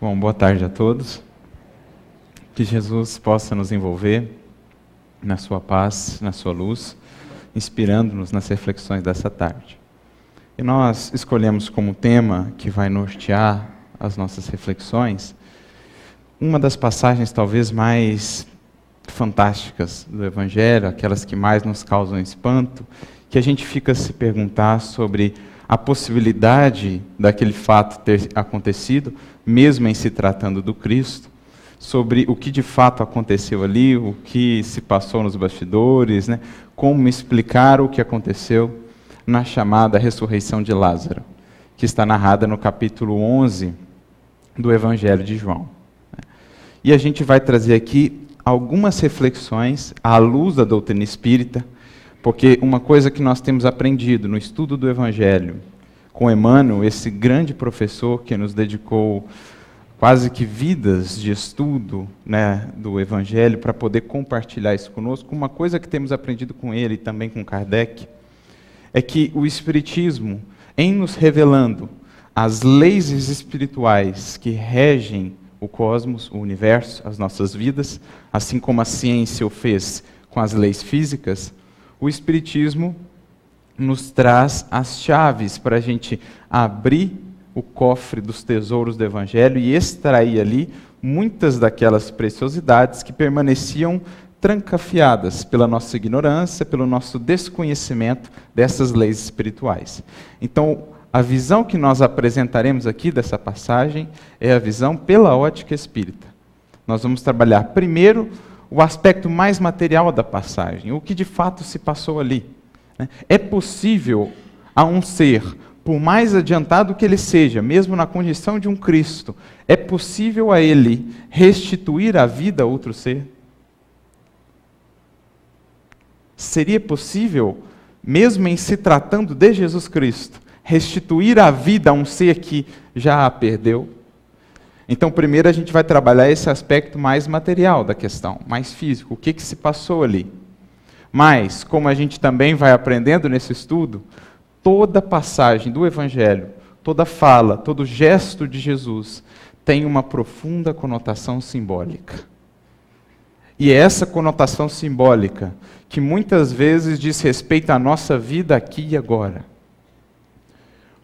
Bom, boa tarde a todos. Que Jesus possa nos envolver na sua paz, na sua luz, inspirando-nos nas reflexões dessa tarde. E nós escolhemos como tema que vai nortear as nossas reflexões uma das passagens talvez mais fantásticas do Evangelho, aquelas que mais nos causam espanto, que a gente fica a se perguntar sobre a possibilidade daquele fato ter acontecido, mesmo em se tratando do Cristo, sobre o que de fato aconteceu ali, o que se passou nos bastidores, né? como explicar o que aconteceu na chamada ressurreição de Lázaro, que está narrada no capítulo 11 do Evangelho de João. E a gente vai trazer aqui algumas reflexões à luz da doutrina espírita porque uma coisa que nós temos aprendido no estudo do Evangelho com Emmanuel, esse grande professor que nos dedicou quase que vidas de estudo né, do Evangelho para poder compartilhar isso conosco, uma coisa que temos aprendido com ele e também com Kardec é que o Espiritismo, em nos revelando as leis espirituais que regem o cosmos, o universo, as nossas vidas, assim como a ciência o fez com as leis físicas, o Espiritismo nos traz as chaves para a gente abrir o cofre dos tesouros do Evangelho e extrair ali muitas daquelas preciosidades que permaneciam trancafiadas pela nossa ignorância, pelo nosso desconhecimento dessas leis espirituais. Então, a visão que nós apresentaremos aqui dessa passagem é a visão pela ótica espírita. Nós vamos trabalhar primeiro o aspecto mais material da passagem, o que de fato se passou ali. Né? É possível a um ser, por mais adiantado que ele seja, mesmo na condição de um Cristo, é possível a ele restituir a vida a outro ser? Seria possível, mesmo em se tratando de Jesus Cristo, restituir a vida a um ser que já a perdeu? Então, primeiro a gente vai trabalhar esse aspecto mais material da questão, mais físico, o que, que se passou ali. Mas, como a gente também vai aprendendo nesse estudo, toda passagem do Evangelho, toda fala, todo gesto de Jesus tem uma profunda conotação simbólica. E é essa conotação simbólica que muitas vezes diz respeito à nossa vida aqui e agora.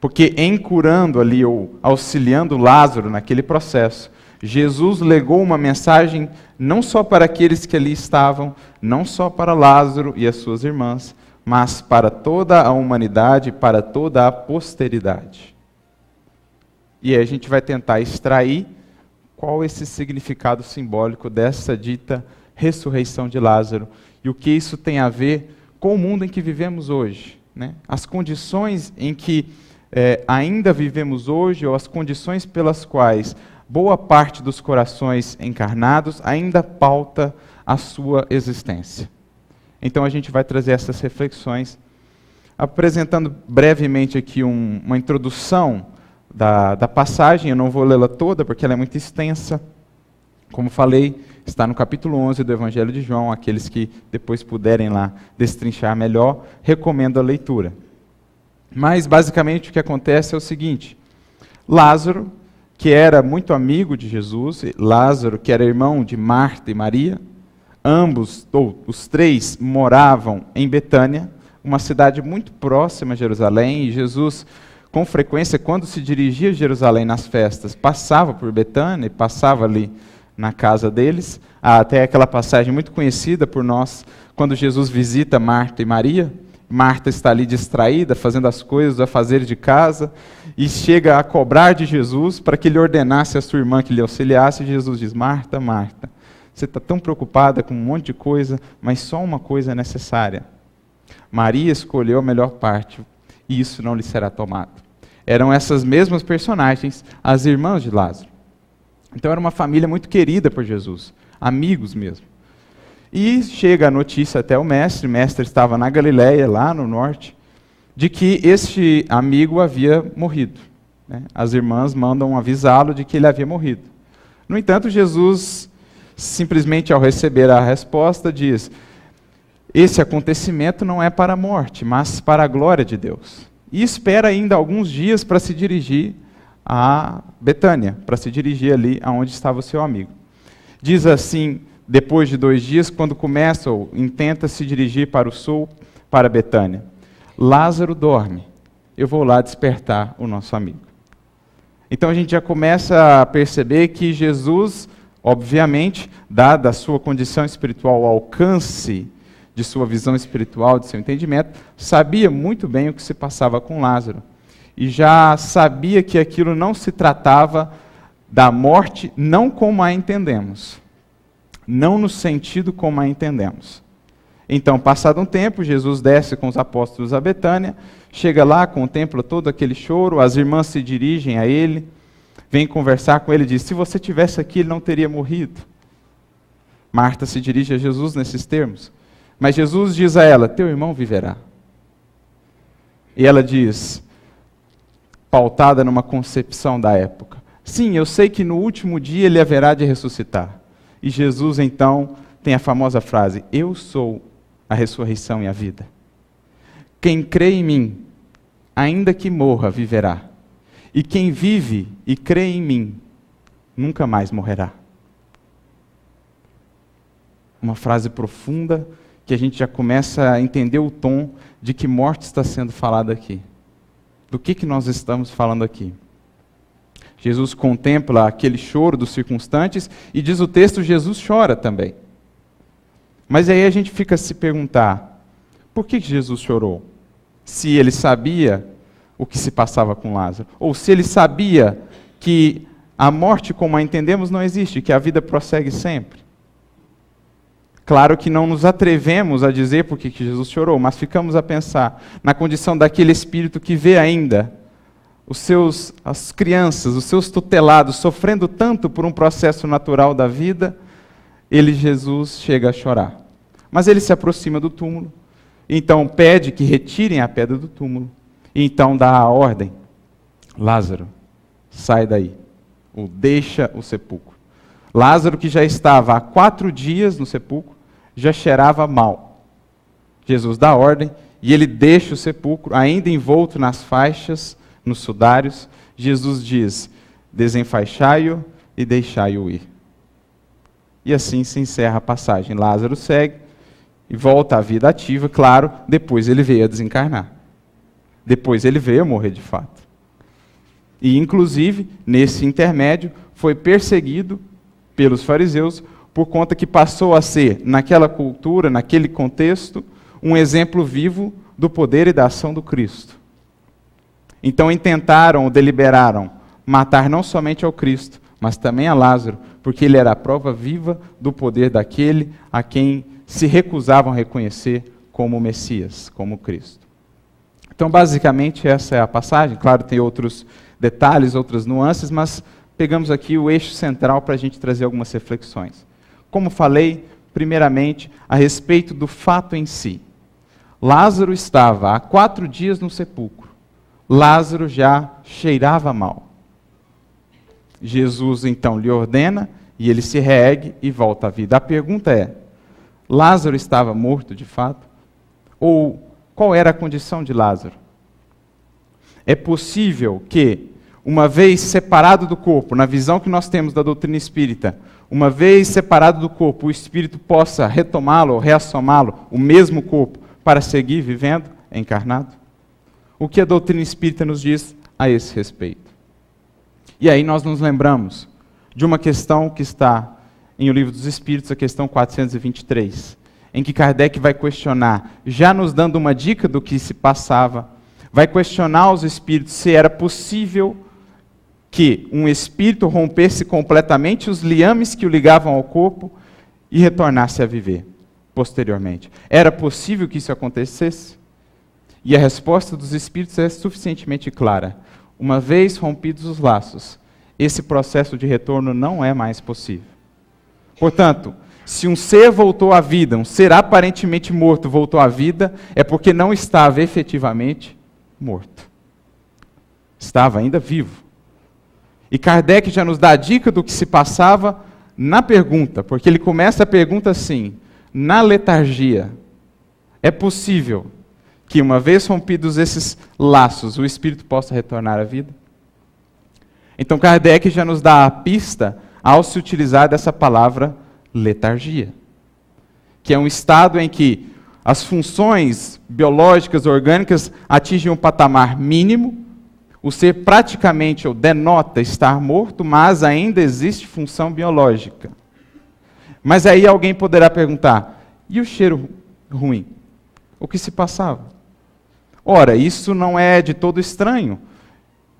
Porque em curando ali, ou auxiliando Lázaro naquele processo, Jesus legou uma mensagem não só para aqueles que ali estavam, não só para Lázaro e as suas irmãs, mas para toda a humanidade, para toda a posteridade. E aí a gente vai tentar extrair qual esse significado simbólico dessa dita ressurreição de Lázaro e o que isso tem a ver com o mundo em que vivemos hoje. Né? As condições em que é, ainda vivemos hoje, ou as condições pelas quais boa parte dos corações encarnados ainda pauta a sua existência. Então a gente vai trazer essas reflexões, apresentando brevemente aqui um, uma introdução da, da passagem, eu não vou lê-la toda porque ela é muito extensa. Como falei, está no capítulo 11 do Evangelho de João, aqueles que depois puderem lá destrinchar melhor, recomendo a leitura. Mas, basicamente, o que acontece é o seguinte: Lázaro, que era muito amigo de Jesus, Lázaro, que era irmão de Marta e Maria, ambos, ou os três, moravam em Betânia, uma cidade muito próxima a Jerusalém, e Jesus, com frequência, quando se dirigia a Jerusalém nas festas, passava por Betânia e passava ali na casa deles. Até aquela passagem muito conhecida por nós, quando Jesus visita Marta e Maria Marta está ali distraída, fazendo as coisas, a fazer de casa, e chega a cobrar de Jesus para que ele ordenasse a sua irmã que lhe auxiliasse. E Jesus diz: Marta, Marta, você está tão preocupada com um monte de coisa, mas só uma coisa é necessária. Maria escolheu a melhor parte, e isso não lhe será tomado. Eram essas mesmas personagens, as irmãs de Lázaro. Então era uma família muito querida por Jesus, amigos mesmo. E chega a notícia até o mestre, o mestre estava na Galiléia, lá no norte, de que este amigo havia morrido. Né? As irmãs mandam avisá-lo de que ele havia morrido. No entanto, Jesus, simplesmente ao receber a resposta, diz: Esse acontecimento não é para a morte, mas para a glória de Deus. E espera ainda alguns dias para se dirigir a Betânia, para se dirigir ali aonde estava o seu amigo. Diz assim, depois de dois dias, quando começa ou intenta se dirigir para o sul, para Betânia: Lázaro dorme, eu vou lá despertar o nosso amigo. Então a gente já começa a perceber que Jesus, obviamente, dada a sua condição espiritual, o alcance de sua visão espiritual, de seu entendimento, sabia muito bem o que se passava com Lázaro. E já sabia que aquilo não se tratava da morte, não como a entendemos. Não no sentido como a entendemos. Então, passado um tempo, Jesus desce com os apóstolos a Betânia, chega lá, contempla todo aquele choro, as irmãs se dirigem a ele, vêm conversar com ele e diz: Se você tivesse aqui, ele não teria morrido. Marta se dirige a Jesus nesses termos. Mas Jesus diz a ela: Teu irmão viverá. E ela diz, pautada numa concepção da época: Sim, eu sei que no último dia ele haverá de ressuscitar. E Jesus então tem a famosa frase: Eu sou a ressurreição e a vida. Quem crê em mim, ainda que morra, viverá. E quem vive e crê em mim, nunca mais morrerá. Uma frase profunda que a gente já começa a entender o tom de que morte está sendo falada aqui. Do que, que nós estamos falando aqui? Jesus contempla aquele choro dos circunstantes e diz o texto: Jesus chora também. Mas aí a gente fica a se perguntar: por que Jesus chorou? Se ele sabia o que se passava com Lázaro, ou se ele sabia que a morte, como a entendemos, não existe, que a vida prossegue sempre. Claro que não nos atrevemos a dizer por que Jesus chorou, mas ficamos a pensar na condição daquele espírito que vê ainda os seus, as crianças, os seus tutelados sofrendo tanto por um processo natural da vida ele, Jesus, chega a chorar. Mas ele se aproxima do túmulo, então pede que retirem a pedra do túmulo, e então dá a ordem: Lázaro, sai daí, ou deixa o sepulcro. Lázaro, que já estava há quatro dias no sepulcro, já cheirava mal. Jesus dá a ordem e ele deixa o sepulcro, ainda envolto nas faixas, nos sudários. Jesus diz: desenfaixai-o e deixai-o ir. E assim se encerra a passagem. Lázaro segue e volta à vida ativa, claro, depois ele veio a desencarnar. Depois ele veio a morrer de fato. E, inclusive, nesse intermédio, foi perseguido pelos fariseus por conta que passou a ser, naquela cultura, naquele contexto, um exemplo vivo do poder e da ação do Cristo. Então intentaram ou deliberaram matar não somente ao Cristo, mas também a Lázaro, porque ele era a prova viva do poder daquele a quem se recusavam a reconhecer como Messias, como Cristo. Então, basicamente, essa é a passagem. Claro, tem outros detalhes, outras nuances, mas pegamos aqui o eixo central para a gente trazer algumas reflexões. Como falei, primeiramente, a respeito do fato em si. Lázaro estava há quatro dias no sepulcro. Lázaro já cheirava mal. Jesus então lhe ordena e ele se reergue e volta à vida. A pergunta é: Lázaro estava morto de fato? Ou qual era a condição de Lázaro? É possível que, uma vez separado do corpo, na visão que nós temos da doutrina espírita, uma vez separado do corpo, o espírito possa retomá-lo ou reassomá-lo, o mesmo corpo, para seguir vivendo encarnado? O que a doutrina espírita nos diz a esse respeito? E aí nós nos lembramos de uma questão que está em O Livro dos Espíritos, a questão 423, em que Kardec vai questionar, já nos dando uma dica do que se passava, vai questionar os espíritos se era possível que um espírito rompesse completamente os liames que o ligavam ao corpo e retornasse a viver posteriormente. Era possível que isso acontecesse? E a resposta dos espíritos é suficientemente clara. Uma vez rompidos os laços, esse processo de retorno não é mais possível. Portanto, se um ser voltou à vida, um ser aparentemente morto voltou à vida, é porque não estava efetivamente morto. Estava ainda vivo. E Kardec já nos dá a dica do que se passava na pergunta, porque ele começa a pergunta assim: na letargia, é possível que, uma vez rompidos esses laços, o espírito possa retornar à vida? Então Kardec já nos dá a pista ao se utilizar dessa palavra letargia, que é um estado em que as funções biológicas orgânicas atingem um patamar mínimo, o ser praticamente ou denota estar morto, mas ainda existe função biológica. Mas aí alguém poderá perguntar: e o cheiro ruim? O que se passava? Ora, isso não é de todo estranho.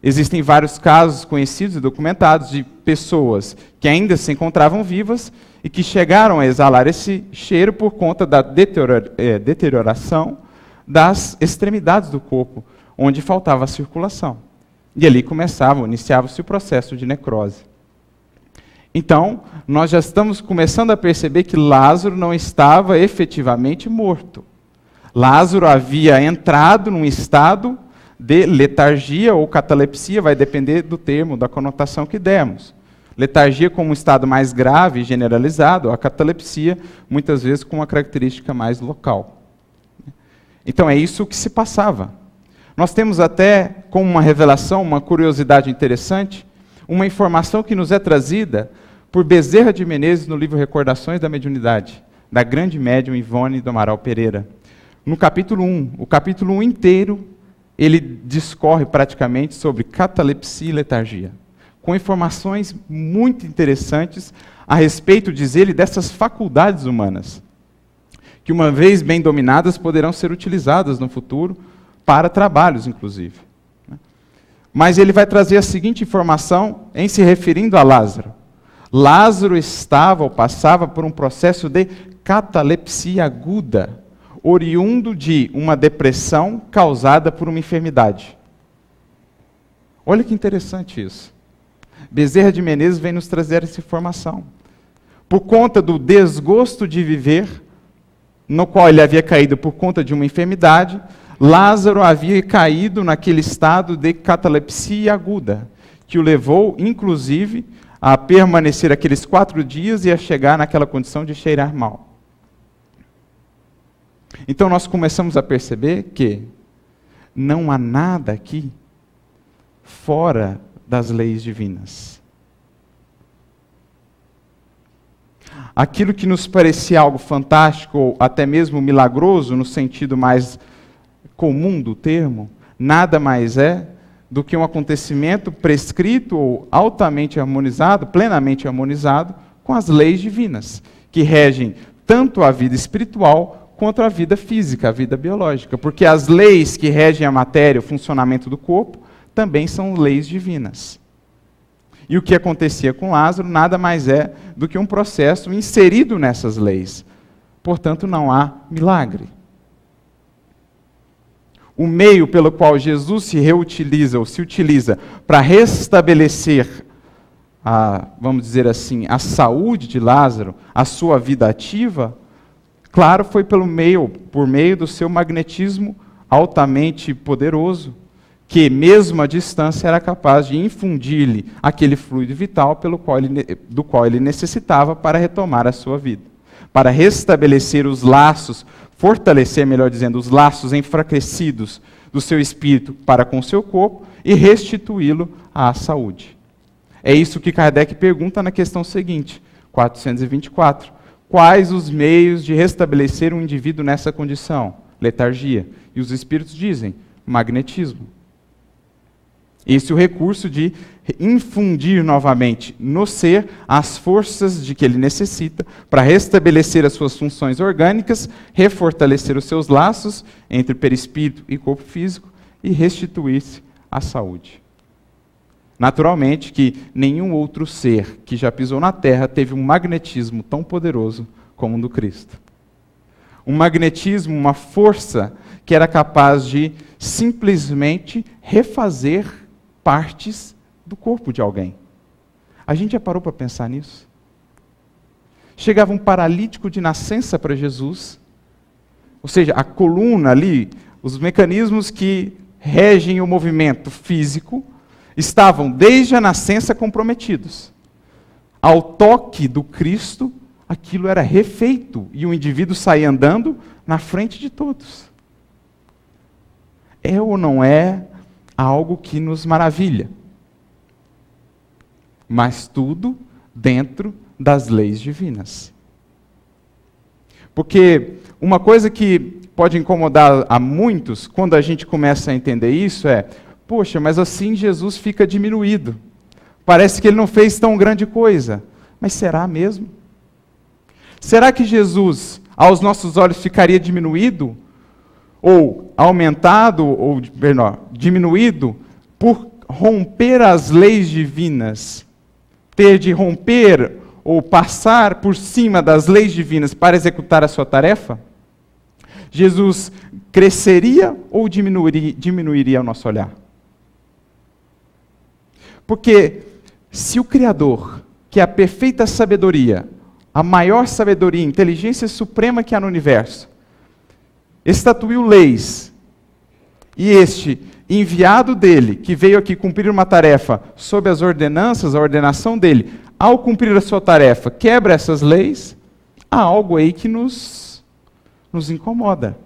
Existem vários casos conhecidos e documentados de pessoas que ainda se encontravam vivas e que chegaram a exalar esse cheiro por conta da eh, deterioração das extremidades do corpo, onde faltava a circulação. E ali começava, iniciava-se o processo de necrose. Então, nós já estamos começando a perceber que Lázaro não estava efetivamente morto. Lázaro havia entrado num estado de letargia ou catalepsia, vai depender do termo, da conotação que demos. Letargia como um estado mais grave e generalizado, a catalepsia muitas vezes com uma característica mais local. Então é isso que se passava. Nós temos até como uma revelação, uma curiosidade interessante, uma informação que nos é trazida por Bezerra de Menezes no livro Recordações da Mediunidade, da grande médium Ivone do Amaral Pereira. No capítulo 1, o capítulo 1 inteiro, ele discorre praticamente sobre catalepsia e letargia, com informações muito interessantes a respeito, diz ele, dessas faculdades humanas, que uma vez bem dominadas poderão ser utilizadas no futuro para trabalhos, inclusive. Mas ele vai trazer a seguinte informação em se referindo a Lázaro. Lázaro estava ou passava por um processo de catalepsia aguda, oriundo de uma depressão causada por uma enfermidade. Olha que interessante isso. Bezerra de Menezes vem nos trazer essa informação. Por conta do desgosto de viver, no qual ele havia caído por conta de uma enfermidade, Lázaro havia caído naquele estado de catalepsia aguda, que o levou, inclusive, a permanecer aqueles quatro dias e a chegar naquela condição de cheirar mal. Então nós começamos a perceber que não há nada aqui fora das leis divinas. Aquilo que nos parecia algo fantástico ou até mesmo milagroso no sentido mais comum do termo, nada mais é do que um acontecimento prescrito ou altamente harmonizado, plenamente harmonizado com as leis divinas, que regem tanto a vida espiritual quanto a vida física, a vida biológica, porque as leis que regem a matéria, o funcionamento do corpo, também são leis divinas. E o que acontecia com Lázaro nada mais é do que um processo inserido nessas leis. Portanto, não há milagre o meio pelo qual Jesus se reutiliza ou se utiliza para restabelecer a, vamos dizer assim, a saúde de Lázaro, a sua vida ativa, claro, foi pelo meio, por meio do seu magnetismo altamente poderoso, que mesmo à distância era capaz de infundir-lhe aquele fluido vital pelo qual ele, do qual ele necessitava para retomar a sua vida, para restabelecer os laços fortalecer, melhor dizendo, os laços enfraquecidos do seu espírito para com seu corpo e restituí-lo à saúde. É isso que Kardec pergunta na questão seguinte, 424. Quais os meios de restabelecer um indivíduo nessa condição? Letargia. E os espíritos dizem: magnetismo. Esse é o recurso de infundir novamente no ser as forças de que ele necessita para restabelecer as suas funções orgânicas, refortalecer os seus laços entre perispírito e corpo físico e restituir-se à saúde. Naturalmente que nenhum outro ser que já pisou na Terra teve um magnetismo tão poderoso como o do Cristo. Um magnetismo, uma força que era capaz de simplesmente refazer partes do corpo de alguém. A gente já parou para pensar nisso? Chegava um paralítico de nascença para Jesus, ou seja, a coluna ali, os mecanismos que regem o movimento físico, estavam desde a nascença comprometidos. Ao toque do Cristo, aquilo era refeito e o indivíduo saía andando na frente de todos. É ou não é algo que nos maravilha. mas tudo dentro das leis divinas. Porque uma coisa que pode incomodar a muitos quando a gente começa a entender isso é: poxa, mas assim Jesus fica diminuído. Parece que ele não fez tão grande coisa. Mas será mesmo? Será que Jesus, aos nossos olhos, ficaria diminuído? Ou aumentado, ou perdão, diminuído, por romper as leis divinas? Ter de romper ou passar por cima das leis divinas para executar a sua tarefa? Jesus cresceria ou diminuiria, diminuiria o nosso olhar? Porque se o Criador, que é a perfeita sabedoria, a maior sabedoria, inteligência suprema que há no universo, estatuiu leis, e este enviado dele, que veio aqui cumprir uma tarefa sob as ordenanças, a ordenação dele, ao cumprir a sua tarefa, quebra essas leis, há algo aí que nos, nos incomoda.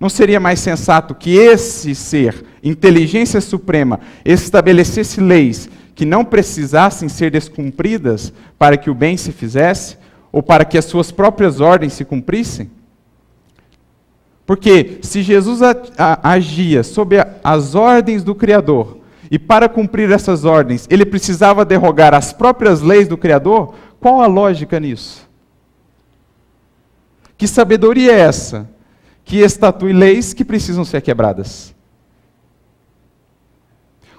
Não seria mais sensato que esse ser, inteligência suprema, estabelecesse leis que não precisassem ser descumpridas para que o bem se fizesse, ou para que as suas próprias ordens se cumprissem? Porque se Jesus agia sob as ordens do Criador, e para cumprir essas ordens ele precisava derrogar as próprias leis do Criador, qual a lógica nisso? Que sabedoria é essa? Que estatue leis que precisam ser quebradas.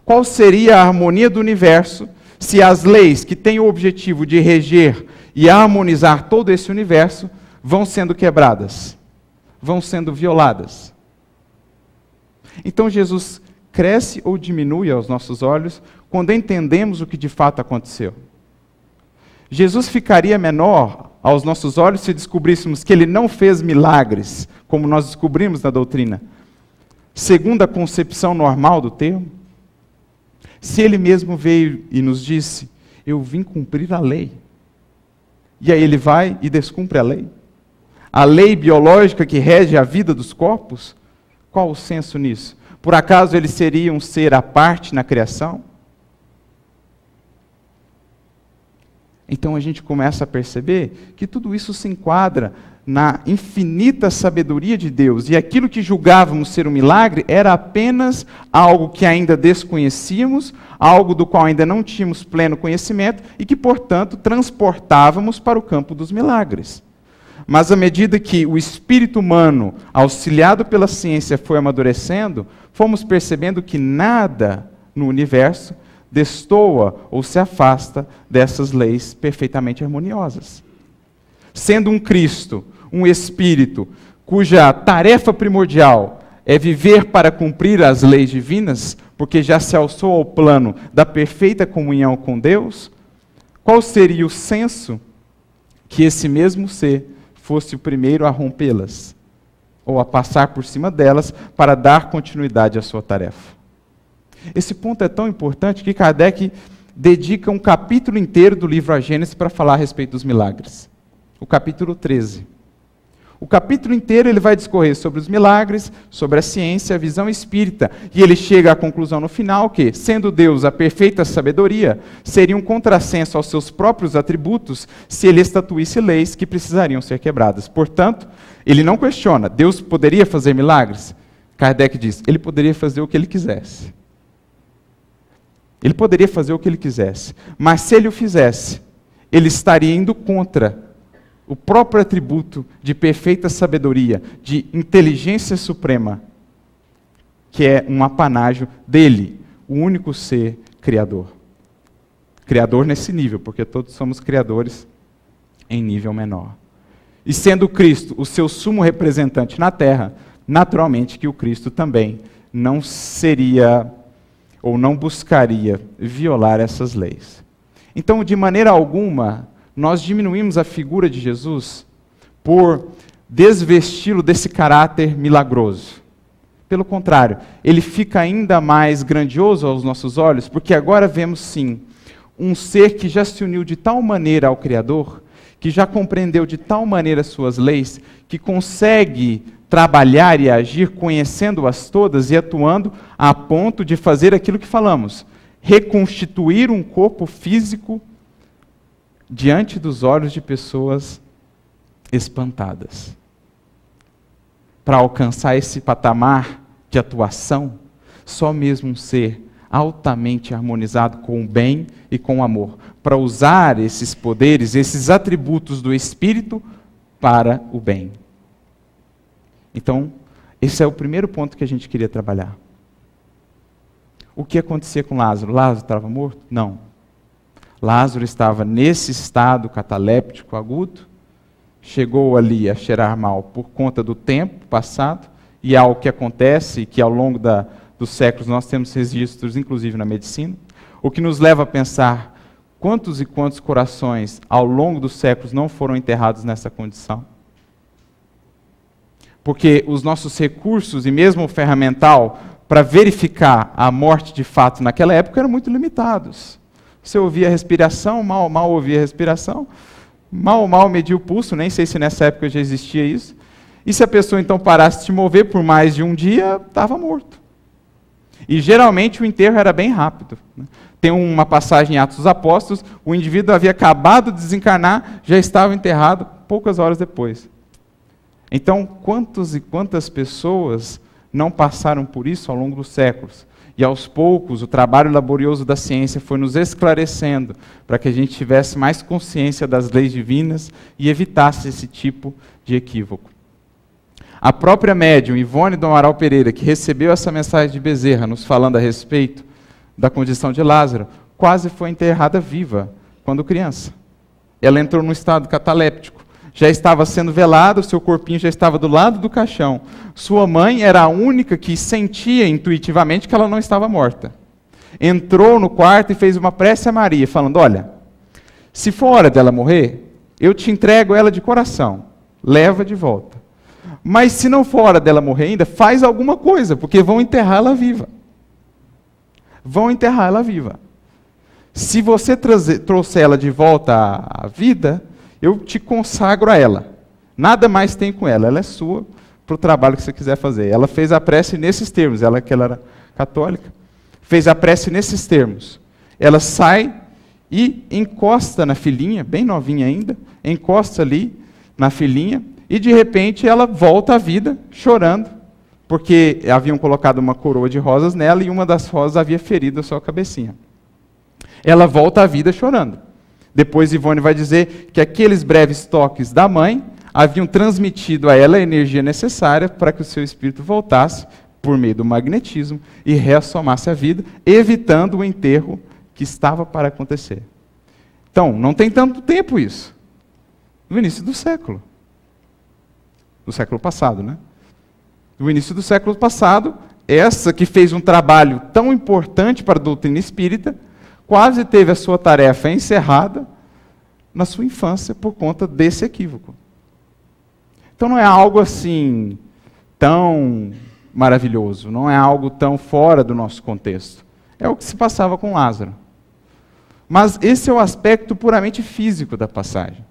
Qual seria a harmonia do universo se as leis que têm o objetivo de reger e harmonizar todo esse universo vão sendo quebradas, vão sendo violadas? Então Jesus cresce ou diminui aos nossos olhos quando entendemos o que de fato aconteceu. Jesus ficaria menor aos nossos olhos se descobríssemos que ele não fez milagres, como nós descobrimos na doutrina, segundo a concepção normal do termo? Se ele mesmo veio e nos disse: Eu vim cumprir a lei. E aí ele vai e descumpre a lei? A lei biológica que rege a vida dos corpos? Qual o senso nisso? Por acaso ele seria um ser à parte na criação? Então a gente começa a perceber que tudo isso se enquadra na infinita sabedoria de Deus, e aquilo que julgávamos ser um milagre era apenas algo que ainda desconhecíamos, algo do qual ainda não tínhamos pleno conhecimento e que, portanto, transportávamos para o campo dos milagres. Mas à medida que o espírito humano, auxiliado pela ciência, foi amadurecendo, fomos percebendo que nada no universo destoa ou se afasta dessas leis perfeitamente harmoniosas. Sendo um Cristo, um Espírito, cuja tarefa primordial é viver para cumprir as leis divinas, porque já se alçou ao plano da perfeita comunhão com Deus, qual seria o senso que esse mesmo ser fosse o primeiro a rompê-las, ou a passar por cima delas para dar continuidade à sua tarefa? Esse ponto é tão importante que Kardec dedica um capítulo inteiro do livro A Gênesis para falar a respeito dos milagres. O capítulo 13. O capítulo inteiro ele vai discorrer sobre os milagres, sobre a ciência, a visão espírita. E ele chega à conclusão no final que, sendo Deus a perfeita sabedoria, seria um contrassenso aos seus próprios atributos se ele estatuísse leis que precisariam ser quebradas. Portanto, ele não questiona, Deus poderia fazer milagres? Kardec diz, ele poderia fazer o que ele quisesse. Ele poderia fazer o que ele quisesse, mas se ele o fizesse, ele estaria indo contra o próprio atributo de perfeita sabedoria, de inteligência suprema, que é um apanágio dele, o único ser criador. Criador nesse nível, porque todos somos criadores em nível menor. E sendo Cristo o seu sumo representante na terra, naturalmente que o Cristo também não seria ou não buscaria violar essas leis. Então, de maneira alguma, nós diminuímos a figura de Jesus por desvesti-lo desse caráter milagroso. Pelo contrário, ele fica ainda mais grandioso aos nossos olhos, porque agora vemos sim um ser que já se uniu de tal maneira ao Criador, que já compreendeu de tal maneira suas leis, que consegue trabalhar e agir conhecendo-as todas e atuando a ponto de fazer aquilo que falamos, reconstituir um corpo físico diante dos olhos de pessoas espantadas. Para alcançar esse patamar de atuação, só mesmo um ser altamente harmonizado com o bem e com o amor, para usar esses poderes, esses atributos do Espírito para o bem. Então, esse é o primeiro ponto que a gente queria trabalhar. O que acontecia com Lázaro? Lázaro estava morto? Não. Lázaro estava nesse estado cataléptico agudo, chegou ali a cheirar mal por conta do tempo passado, e algo que acontece, que ao longo da, dos séculos nós temos registros, inclusive na medicina, o que nos leva a pensar quantos e quantos corações ao longo dos séculos não foram enterrados nessa condição. Porque os nossos recursos e mesmo o ferramental para verificar a morte de fato naquela época eram muito limitados. Você ouvia a respiração, mal, mal ouvia a respiração, mal, mal media o pulso, nem sei se nessa época já existia isso. E se a pessoa então parasse de se mover por mais de um dia, estava morto. E geralmente o enterro era bem rápido. Né? Tem uma passagem em Atos dos Apóstolos, o indivíduo havia acabado de desencarnar, já estava enterrado poucas horas depois. Então, quantos e quantas pessoas não passaram por isso ao longo dos séculos? E aos poucos, o trabalho laborioso da ciência foi nos esclarecendo para que a gente tivesse mais consciência das leis divinas e evitasse esse tipo de equívoco. A própria médium Ivone do Amaral Pereira, que recebeu essa mensagem de Bezerra nos falando a respeito da condição de Lázaro, quase foi enterrada viva quando criança. Ela entrou num estado cataléptico já estava sendo velado, seu corpinho já estava do lado do caixão. Sua mãe era a única que sentia intuitivamente que ela não estava morta. Entrou no quarto e fez uma prece a Maria, falando: Olha, se for hora dela morrer, eu te entrego ela de coração, leva de volta. Mas se não for hora dela morrer ainda, faz alguma coisa, porque vão enterrá-la viva. Vão enterrá-la viva. Se você trouxer ela de volta à vida, eu te consagro a ela. Nada mais tem com ela, ela é sua para o trabalho que você quiser fazer. Ela fez a prece nesses termos, ela que ela era católica, fez a prece nesses termos. Ela sai e encosta na filhinha, bem novinha ainda, encosta ali na filhinha e de repente ela volta à vida chorando, porque haviam colocado uma coroa de rosas nela e uma das rosas havia ferido a sua cabecinha. Ela volta à vida chorando. Depois Ivone vai dizer que aqueles breves toques da mãe haviam transmitido a ela a energia necessária para que o seu espírito voltasse por meio do magnetismo e reassomasse a vida, evitando o enterro que estava para acontecer. Então, não tem tanto tempo isso. No início do século. Do século passado, né? No início do século passado, essa que fez um trabalho tão importante para a doutrina espírita, quase teve a sua tarefa encerrada na sua infância por conta desse equívoco. Então não é algo assim tão maravilhoso, não é algo tão fora do nosso contexto. É o que se passava com Lázaro. Mas esse é o aspecto puramente físico da passagem.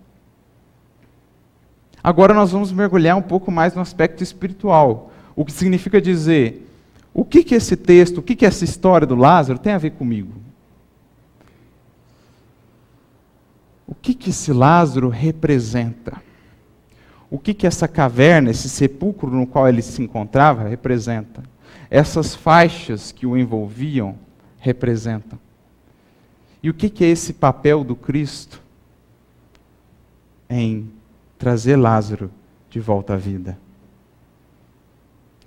Agora nós vamos mergulhar um pouco mais no aspecto espiritual. O que significa dizer, o que, que esse texto, o que, que essa história do Lázaro tem a ver comigo? O que, que esse Lázaro representa? O que, que essa caverna, esse sepulcro no qual ele se encontrava, representa? Essas faixas que o envolviam representam. E o que, que é esse papel do Cristo em trazer Lázaro de volta à vida?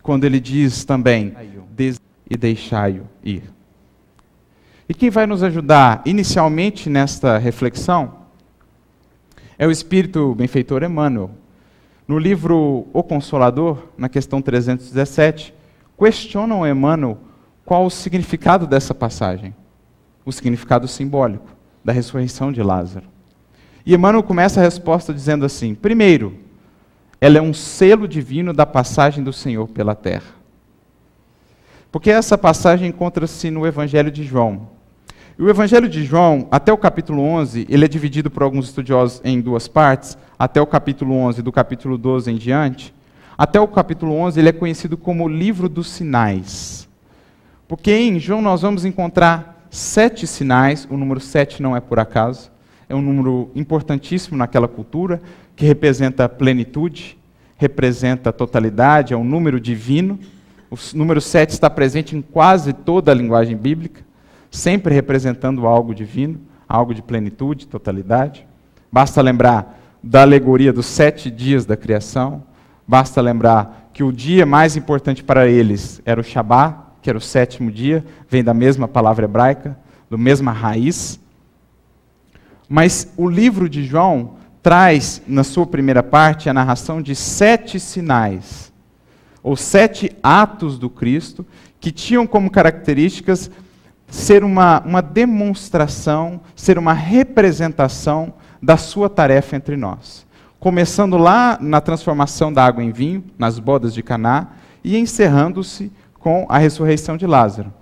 Quando ele diz também, e deixai-o ir. E quem vai nos ajudar inicialmente nesta reflexão é o espírito benfeitor Emmanuel. No livro O Consolador, na questão 317, questionam Emmanuel qual o significado dessa passagem, o significado simbólico da ressurreição de Lázaro. E Emmanuel começa a resposta dizendo assim: primeiro, ela é um selo divino da passagem do Senhor pela terra. Porque essa passagem encontra-se no Evangelho de João, o Evangelho de João, até o capítulo 11, ele é dividido por alguns estudiosos em duas partes, até o capítulo 11, do capítulo 12 em diante. Até o capítulo 11, ele é conhecido como o livro dos sinais. Porque em João nós vamos encontrar sete sinais, o número sete não é por acaso, é um número importantíssimo naquela cultura, que representa plenitude, representa totalidade, é um número divino. O número sete está presente em quase toda a linguagem bíblica, sempre representando algo divino, algo de plenitude, totalidade. Basta lembrar da alegoria dos sete dias da criação, basta lembrar que o dia mais importante para eles era o Shabat, que era o sétimo dia, vem da mesma palavra hebraica, da mesma raiz. Mas o livro de João traz, na sua primeira parte, a narração de sete sinais, ou sete atos do Cristo, que tinham como características ser uma, uma demonstração, ser uma representação da sua tarefa entre nós. Começando lá na transformação da água em vinho, nas bodas de Caná, e encerrando-se com a ressurreição de Lázaro.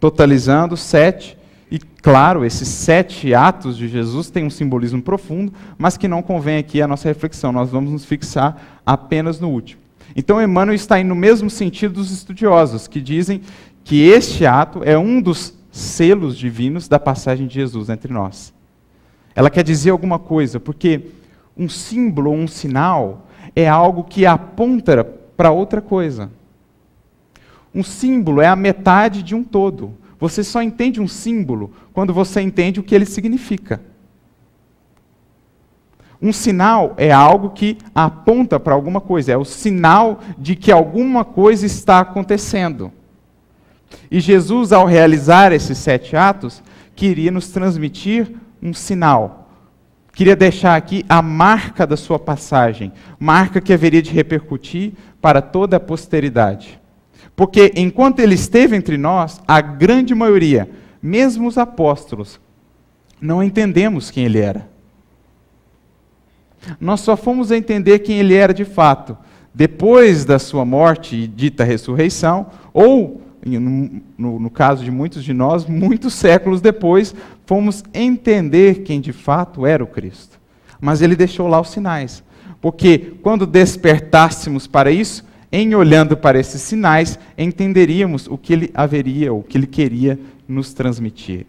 Totalizando sete e claro, esses sete atos de Jesus têm um simbolismo profundo, mas que não convém aqui a nossa reflexão. Nós vamos nos fixar apenas no último. Então, Emmanuel está indo no mesmo sentido dos estudiosos, que dizem que este ato é um dos selos divinos da passagem de Jesus entre nós. Ela quer dizer alguma coisa, porque um símbolo um sinal é algo que aponta para outra coisa. Um símbolo é a metade de um todo. Você só entende um símbolo quando você entende o que ele significa. Um sinal é algo que aponta para alguma coisa, é o sinal de que alguma coisa está acontecendo. E Jesus, ao realizar esses sete atos, queria nos transmitir um sinal. Queria deixar aqui a marca da sua passagem, marca que haveria de repercutir para toda a posteridade. Porque enquanto ele esteve entre nós, a grande maioria, mesmo os apóstolos, não entendemos quem ele era. Nós só fomos entender quem ele era de fato depois da sua morte e dita ressurreição, ou, no, no, caso de muitos de nós, muitos séculos depois, fomos entender quem de fato era o Cristo. Mas ele deixou lá os sinais. Porque quando despertássemos para isso, em olhando para esses sinais, entenderíamos o que ele haveria, o que ele queria nos transmitir.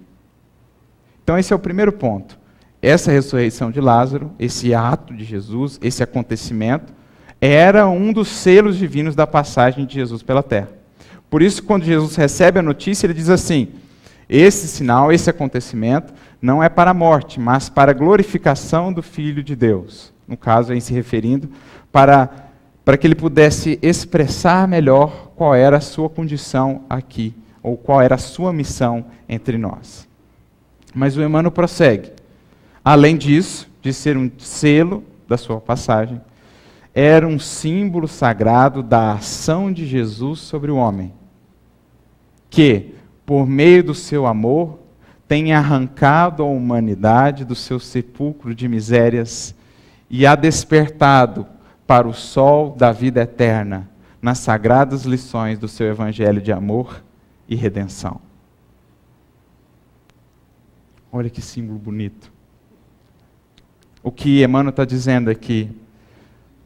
Então, esse é o primeiro ponto. Essa ressurreição de Lázaro, esse ato de Jesus, esse acontecimento, era um dos selos divinos da passagem de Jesus pela terra. Por isso, quando Jesus recebe a notícia, ele diz assim: esse sinal, esse acontecimento, não é para a morte, mas para a glorificação do Filho de Deus. No caso, em se referindo para para que ele pudesse expressar melhor qual era a sua condição aqui, ou qual era a sua missão entre nós. Mas o Emmanuel prossegue. Além disso, de ser um selo da sua passagem, era um símbolo sagrado da ação de Jesus sobre o homem, que, por meio do seu amor, tem arrancado a humanidade do seu sepulcro de misérias e a despertado para o sol da vida eterna nas sagradas lições do seu evangelho de amor e redenção. Olha que símbolo bonito. O que Emmanuel está dizendo aqui,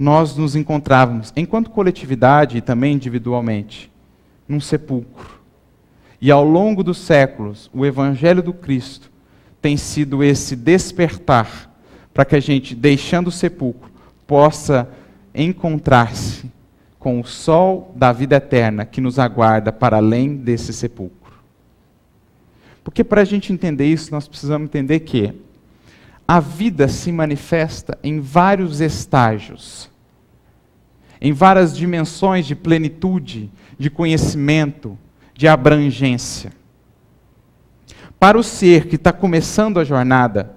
nós nos encontrávamos, enquanto coletividade e também individualmente, num sepulcro. E ao longo dos séculos, o Evangelho do Cristo tem sido esse despertar para que a gente, deixando o sepulcro, possa encontrar-se com o sol da vida eterna que nos aguarda para além desse sepulcro. Porque para a gente entender isso, nós precisamos entender que a vida se manifesta em vários estágios, em várias dimensões de plenitude, de conhecimento, de abrangência. Para o ser que está começando a jornada,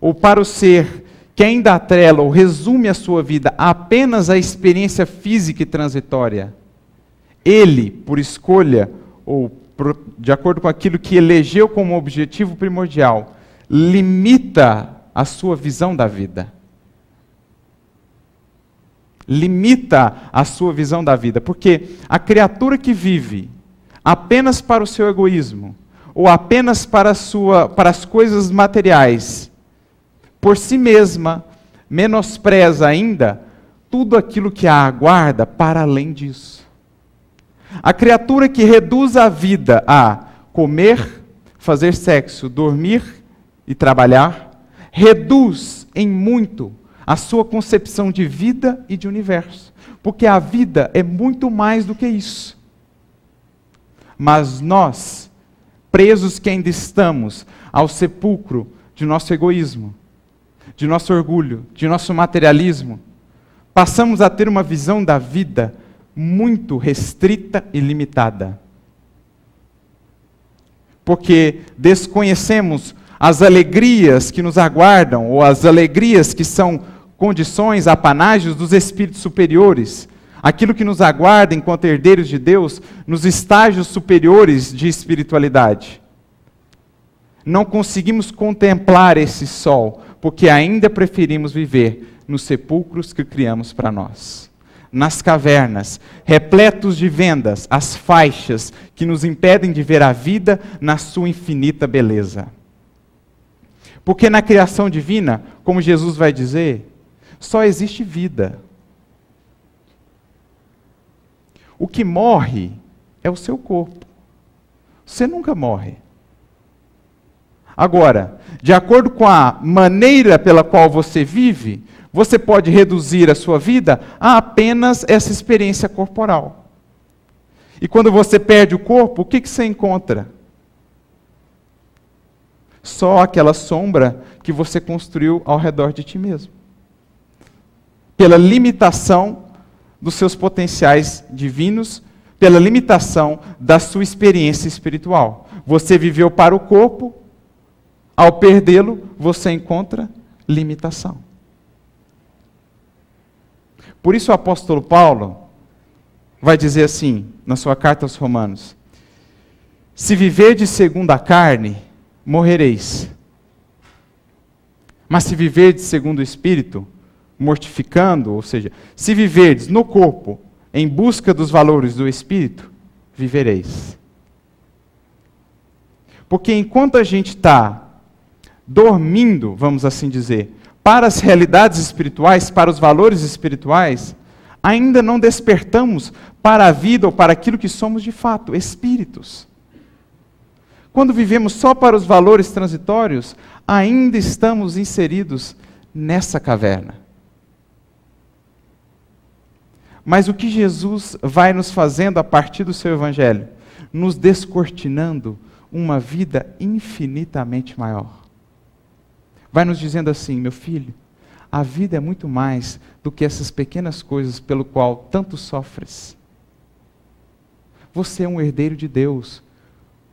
ou para o ser quem dá trela ou resume a sua vida apenas à experiência física e transitória, ele, por escolha ou por, de acordo com aquilo que elegeu como objetivo primordial, limita a sua visão da vida. Limita a sua visão da vida, porque a criatura que vive apenas para o seu egoísmo, ou apenas para, sua, para as coisas materiais, por si mesma, menospreza ainda tudo aquilo que a aguarda para além disso. A criatura que reduz a vida a comer, fazer sexo, dormir e trabalhar, reduz em muito a sua concepção de vida e de universo. Porque a vida é muito mais do que isso. Mas nós, presos que ainda estamos ao sepulcro de nosso egoísmo, de nosso orgulho, de nosso materialismo, passamos a ter uma visão da vida muito restrita e limitada. Porque desconhecemos as alegrias que nos aguardam, ou as alegrias que são condições, apanágios dos espíritos superiores, aquilo que nos aguarda enquanto herdeiros de Deus nos estágios superiores de espiritualidade. Não conseguimos contemplar esse sol, porque ainda preferimos viver nos sepulcros que criamos para nós. Nas cavernas, repletos de vendas, as faixas que nos impedem de ver a vida na sua infinita beleza. Porque na criação divina, como Jesus vai dizer, só existe vida. O que morre é o seu corpo. Você nunca morre. Agora, de acordo com a maneira pela qual você vive, você pode reduzir a sua vida a apenas essa experiência corporal. E quando você perde o corpo, o que, que você encontra? Só aquela sombra que você construiu ao redor de ti mesmo. Pela limitação dos seus potenciais divinos, pela limitação da sua experiência espiritual. Você viveu para o corpo, ao perdê-lo, você encontra limitação. Por isso o apóstolo Paulo vai dizer assim, na sua carta aos Romanos: Se viverdes segundo a carne, morrereis. Mas se viverdes segundo o Espírito, mortificando, ou seja, se viverdes no corpo em busca dos valores do Espírito, vivereis. Porque enquanto a gente está dormindo, vamos assim dizer, para as realidades espirituais, para os valores espirituais, ainda não despertamos para a vida ou para aquilo que somos de fato, espíritos. Quando vivemos só para os valores transitórios, ainda estamos inseridos nessa caverna. Mas o que Jesus vai nos fazendo a partir do seu evangelho? Nos descortinando uma vida infinitamente maior vai nos dizendo assim: meu filho, a vida é muito mais do que essas pequenas coisas pelo qual tanto sofres. Você é um herdeiro de Deus.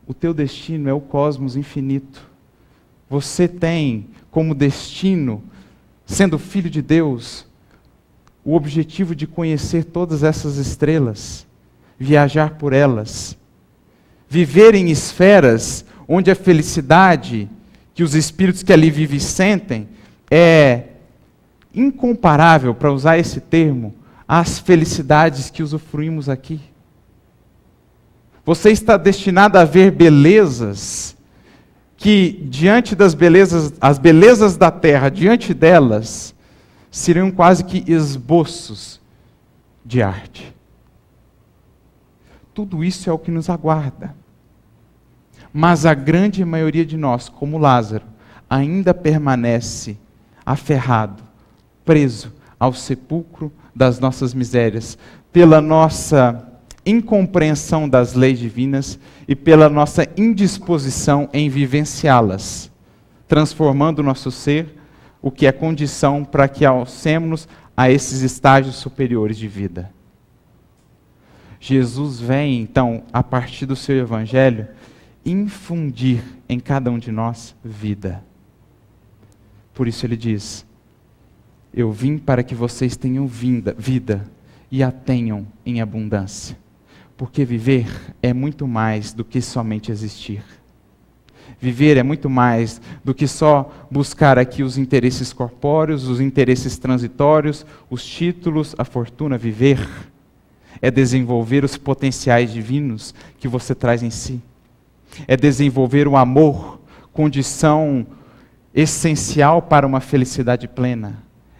O teu destino é o cosmos infinito. Você tem como destino, sendo filho de Deus, o objetivo de conhecer todas essas estrelas, viajar por elas, viver em esferas onde a felicidade que os espíritos que ali vivem sentem é incomparável, para usar esse termo, às felicidades que usufruímos aqui. Você está destinado a ver belezas que diante das belezas, as belezas da terra, diante delas, seriam quase que esboços de arte. Tudo isso é o que nos aguarda. Mas a grande maioria de nós, como Lázaro, ainda permanece aferrado, preso ao sepulcro das nossas misérias, pela nossa incompreensão das leis divinas e pela nossa indisposição em vivenciá-las, transformando o nosso ser, o que é condição para que alcemos a esses estágios superiores de vida. Jesus vem, então, a partir do seu evangelho, infundir em cada um de nós vida. Por isso ele diz: Eu vim para que vocês tenham vinda, vida e a tenham em abundância. Porque viver é muito mais do que somente existir. Viver é muito mais do que só buscar aqui os interesses corpóreos, os interesses transitórios, os títulos, a fortuna. Viver é desenvolver os potenciais divinos que você traz em si é desenvolver o amor, condição essencial para uma felicidade plena.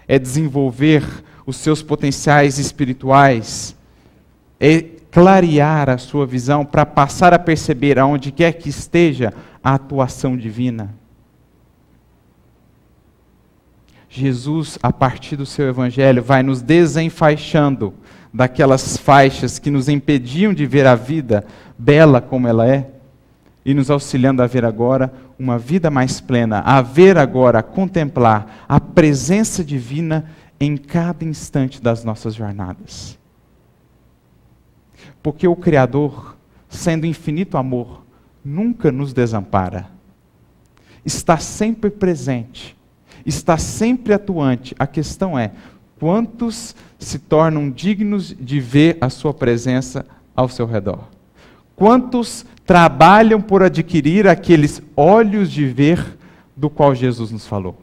É desenvolver os seus potenciais espirituais. É clarear a sua visão para passar a perceber aonde quer que esteja a atuação divina. Jesus, a partir do seu evangelho, vai nos desenfaixando daquelas faixas que nos impediam de ver a vida bela como ela é e nos auxiliando a ver agora uma vida mais plena, a ver agora, a contemplar a presença divina em cada instante das nossas jornadas. Porque o Criador, sendo infinito amor, nunca nos desampara. Está sempre presente, está sempre atuante. A questão é: quantos se tornam dignos de ver a Sua presença ao seu redor? Quantos trabalham por adquirir aqueles olhos de ver do qual Jesus nos falou.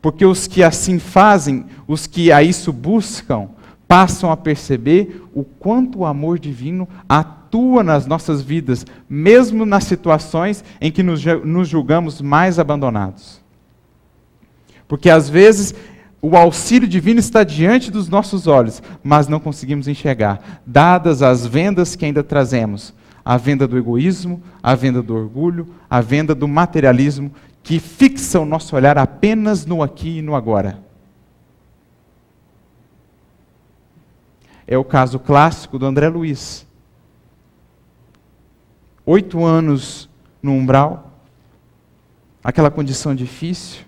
Porque os que assim fazem, os que a isso buscam, passam a perceber o quanto o amor divino atua nas nossas vidas, mesmo nas situações em que nos, nos julgamos mais abandonados. Porque às vezes o auxílio divino está diante dos nossos olhos, mas não conseguimos enxergar, dadas as vendas que ainda trazemos a venda do egoísmo, a venda do orgulho, a venda do materialismo, que fixa o nosso olhar apenas no aqui e no agora. É o caso clássico do André Luiz. Oito anos no umbral, aquela condição difícil,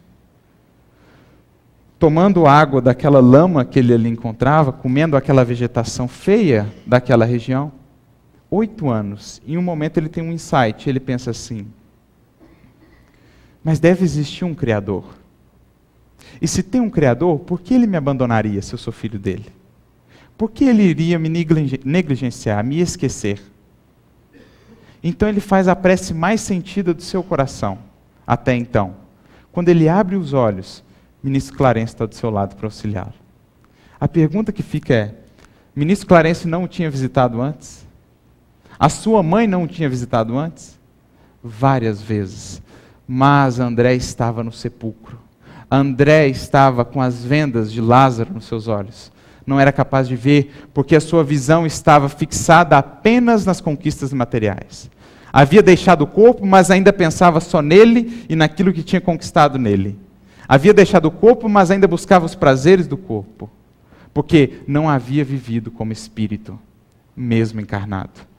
tomando água daquela lama que ele ali encontrava, comendo aquela vegetação feia daquela região oito anos, em um momento ele tem um insight, ele pensa assim: mas deve existir um Criador. E se tem um Criador, por que ele me abandonaria se eu sou filho dele? Por que ele iria me negligenciar, me esquecer? Então ele faz a prece mais sentida do seu coração, até então. Quando ele abre os olhos, ministro Clarence está do seu lado para auxiliá-lo. A pergunta que fica é: ministro Clarence não o tinha visitado antes? A sua mãe não o tinha visitado antes? Várias vezes. Mas André estava no sepulcro. André estava com as vendas de Lázaro nos seus olhos. Não era capaz de ver, porque a sua visão estava fixada apenas nas conquistas materiais. Havia deixado o corpo, mas ainda pensava só nele e naquilo que tinha conquistado nele. Havia deixado o corpo, mas ainda buscava os prazeres do corpo, porque não havia vivido como espírito, mesmo encarnado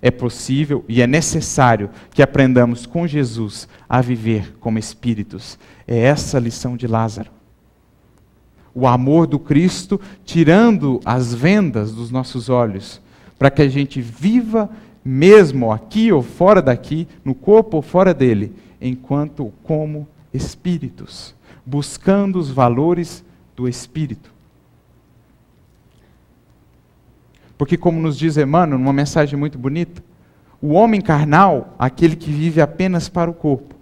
é possível e é necessário que aprendamos com Jesus a viver como espíritos. É essa a lição de Lázaro. O amor do Cristo tirando as vendas dos nossos olhos, para que a gente viva mesmo aqui ou fora daqui, no corpo ou fora dele, enquanto como espíritos, buscando os valores do espírito. Porque, como nos diz Emmanuel, numa mensagem muito bonita, o homem carnal, aquele que vive apenas para o corpo,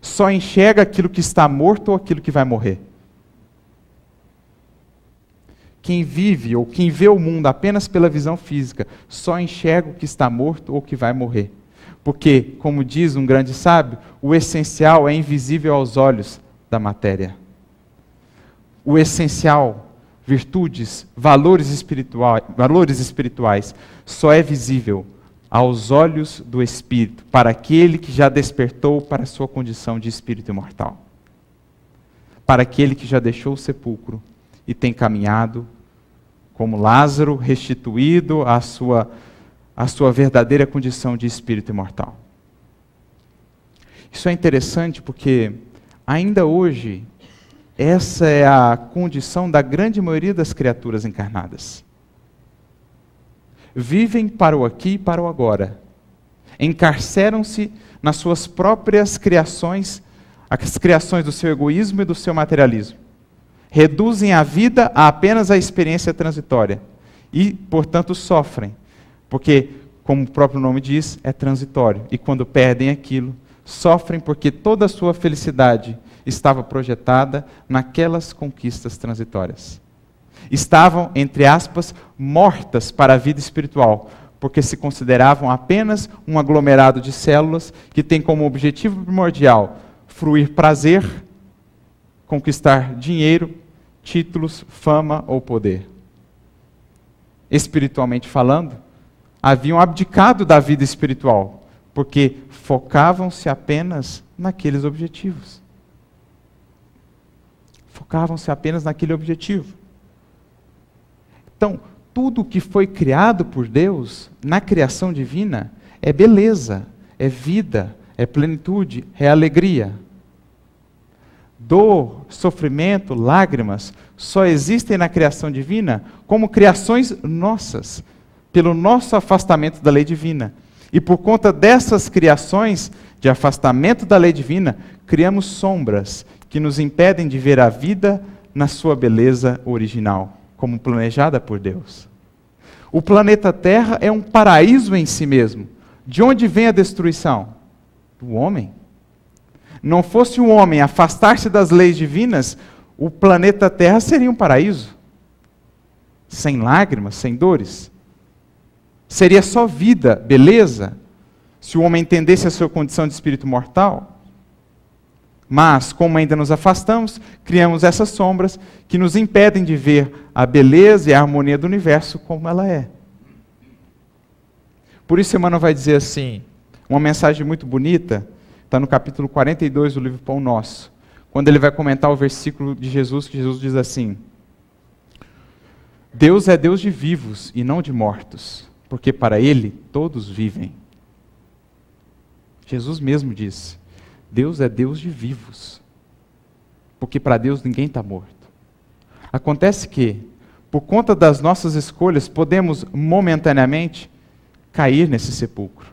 só enxerga aquilo que está morto ou aquilo que vai morrer. Quem vive ou quem vê o mundo apenas pela visão física, só enxerga o que está morto ou que vai morrer. Porque, como diz um grande sábio, o essencial é invisível aos olhos da matéria. O essencial virtudes, valores espirituais, valores espirituais, só é visível aos olhos do Espírito, para aquele que já despertou para a sua condição de espírito imortal. Para aquele que já deixou o sepulcro e tem caminhado como Lázaro, restituído à sua, à sua verdadeira condição de espírito imortal. Isso é interessante porque ainda hoje essa é a condição da grande maioria das criaturas encarnadas. Vivem para o aqui e para o agora. Encarceram-se nas suas próprias criações, as criações do seu egoísmo e do seu materialismo. Reduzem a vida a apenas a experiência transitória e, portanto, sofrem, porque, como o próprio nome diz, é transitório. E quando perdem aquilo, sofrem porque toda a sua felicidade estava projetada naquelas conquistas transitórias. Estavam, entre aspas, mortas para a vida espiritual, porque se consideravam apenas um aglomerado de células que tem como objetivo primordial fruir prazer, conquistar dinheiro, títulos, fama ou poder. espiritualmente falando, haviam abdicado da vida espiritual, porque focavam-se apenas naqueles objetivos. Focavam-se apenas naquele objetivo. Então, tudo que foi criado por Deus na criação divina é beleza, é vida, é plenitude, é alegria. Dor, sofrimento, lágrimas só existem na criação divina como criações nossas, pelo nosso afastamento da lei divina. E por conta dessas criações de afastamento da lei divina, criamos sombras que nos impedem de ver a vida na sua beleza original, como planejada por Deus. O planeta Terra é um paraíso em si mesmo. De onde vem a destruição? Do homem. Não fosse o homem afastar-se das leis divinas, o planeta Terra seria um paraíso. Sem lágrimas, sem dores. Seria só vida, beleza, se o homem entendesse a sua condição de espírito mortal. Mas, como ainda nos afastamos, criamos essas sombras que nos impedem de ver a beleza e a harmonia do universo como ela é. Por isso, Emmanuel vai dizer assim, uma mensagem muito bonita, está no capítulo 42 do livro Pão Nosso, quando ele vai comentar o versículo de Jesus, que Jesus diz assim: Deus é Deus de vivos e não de mortos, porque para Ele todos vivem. Jesus mesmo disse: Deus é Deus de vivos, porque para Deus ninguém está morto. Acontece que, por conta das nossas escolhas, podemos momentaneamente cair nesse sepulcro.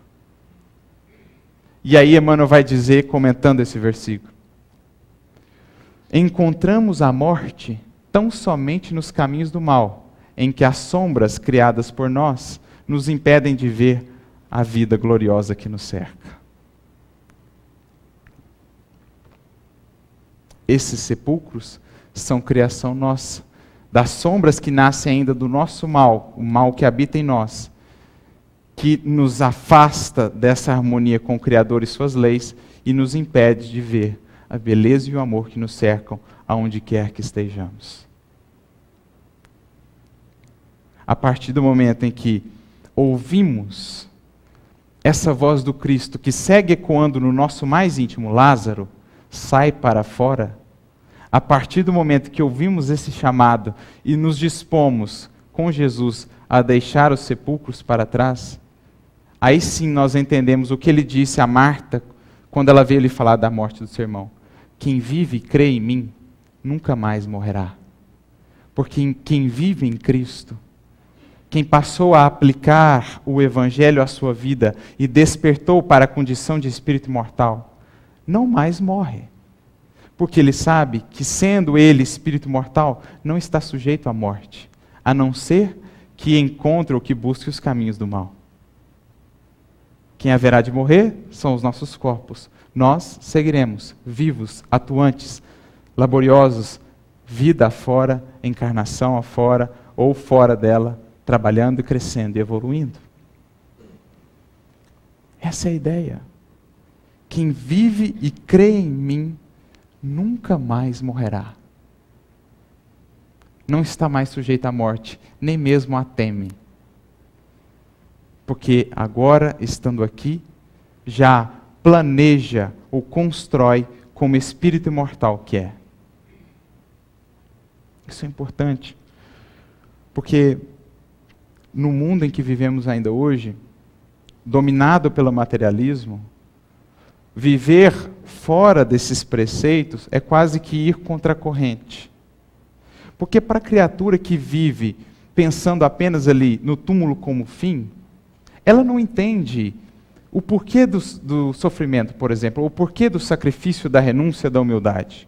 E aí Emmanuel vai dizer, comentando esse versículo: Encontramos a morte tão somente nos caminhos do mal, em que as sombras criadas por nós nos impedem de ver a vida gloriosa que nos cerca. Esses sepulcros são criação nossa, das sombras que nascem ainda do nosso mal, o mal que habita em nós que nos afasta dessa harmonia com o Criador e suas leis e nos impede de ver a beleza e o amor que nos cercam aonde quer que estejamos. A partir do momento em que ouvimos essa voz do Cristo que segue ecoando no nosso mais íntimo, Lázaro, sai para fora. A partir do momento que ouvimos esse chamado e nos dispomos com Jesus a deixar os sepulcros para trás, Aí sim nós entendemos o que ele disse a Marta quando ela veio lhe falar da morte do seu irmão. Quem vive e crê em mim nunca mais morrerá. Porque quem vive em Cristo, quem passou a aplicar o Evangelho à sua vida e despertou para a condição de espírito mortal, não mais morre. Porque ele sabe que, sendo ele espírito mortal, não está sujeito à morte, a não ser que encontre ou que busque os caminhos do mal. Quem haverá de morrer são os nossos corpos. Nós seguiremos vivos, atuantes, laboriosos, vida afora, encarnação afora ou fora dela, trabalhando crescendo e evoluindo. Essa é a ideia. Quem vive e crê em mim nunca mais morrerá. Não está mais sujeito à morte, nem mesmo a teme porque agora, estando aqui, já planeja ou constrói como espírito imortal que é. Isso é importante, porque no mundo em que vivemos ainda hoje, dominado pelo materialismo, viver fora desses preceitos é quase que ir contra a corrente. Porque para a criatura que vive pensando apenas ali no túmulo como fim, ela não entende o porquê do, do sofrimento, por exemplo, o porquê do sacrifício, da renúncia, da humildade.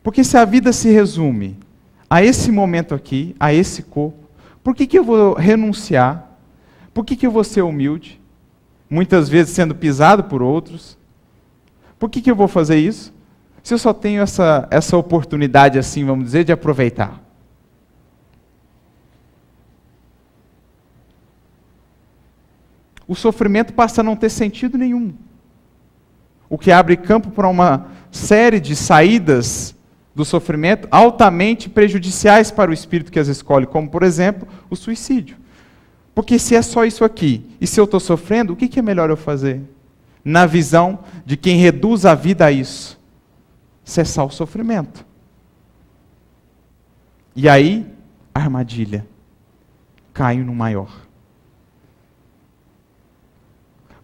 Porque se a vida se resume a esse momento aqui, a esse corpo, por que, que eu vou renunciar? Por que, que eu vou ser humilde? Muitas vezes sendo pisado por outros. Por que, que eu vou fazer isso? Se eu só tenho essa, essa oportunidade, assim, vamos dizer, de aproveitar. O sofrimento passa a não ter sentido nenhum. O que abre campo para uma série de saídas do sofrimento altamente prejudiciais para o espírito que as escolhe, como, por exemplo, o suicídio. Porque se é só isso aqui, e se eu estou sofrendo, o que, é melhor eu fazer? Na visão de quem reduz a vida a isso: cessar o sofrimento. E aí, armadilha. Caio no maior.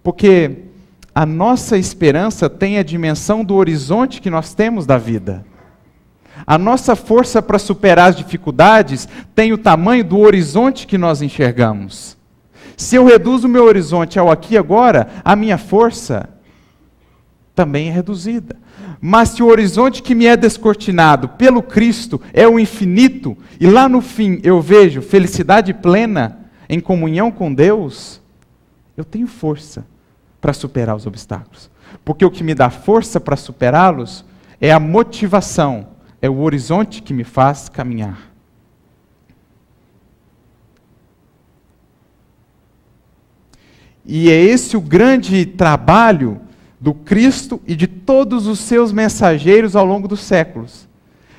Porque a nossa esperança tem a dimensão do horizonte que nós temos da vida. A nossa força para superar as dificuldades tem o tamanho do horizonte que nós enxergamos. Se eu reduzo o meu horizonte ao aqui e agora, a minha força também é reduzida. Mas se o horizonte que me é descortinado pelo Cristo é o infinito, e lá no fim eu vejo felicidade plena em comunhão com Deus, eu tenho força para superar os obstáculos. Porque o que me dá força para superá-los é a motivação é o horizonte que me faz caminhar. E é esse o grande trabalho do Cristo e de todos os seus mensageiros ao longo dos séculos.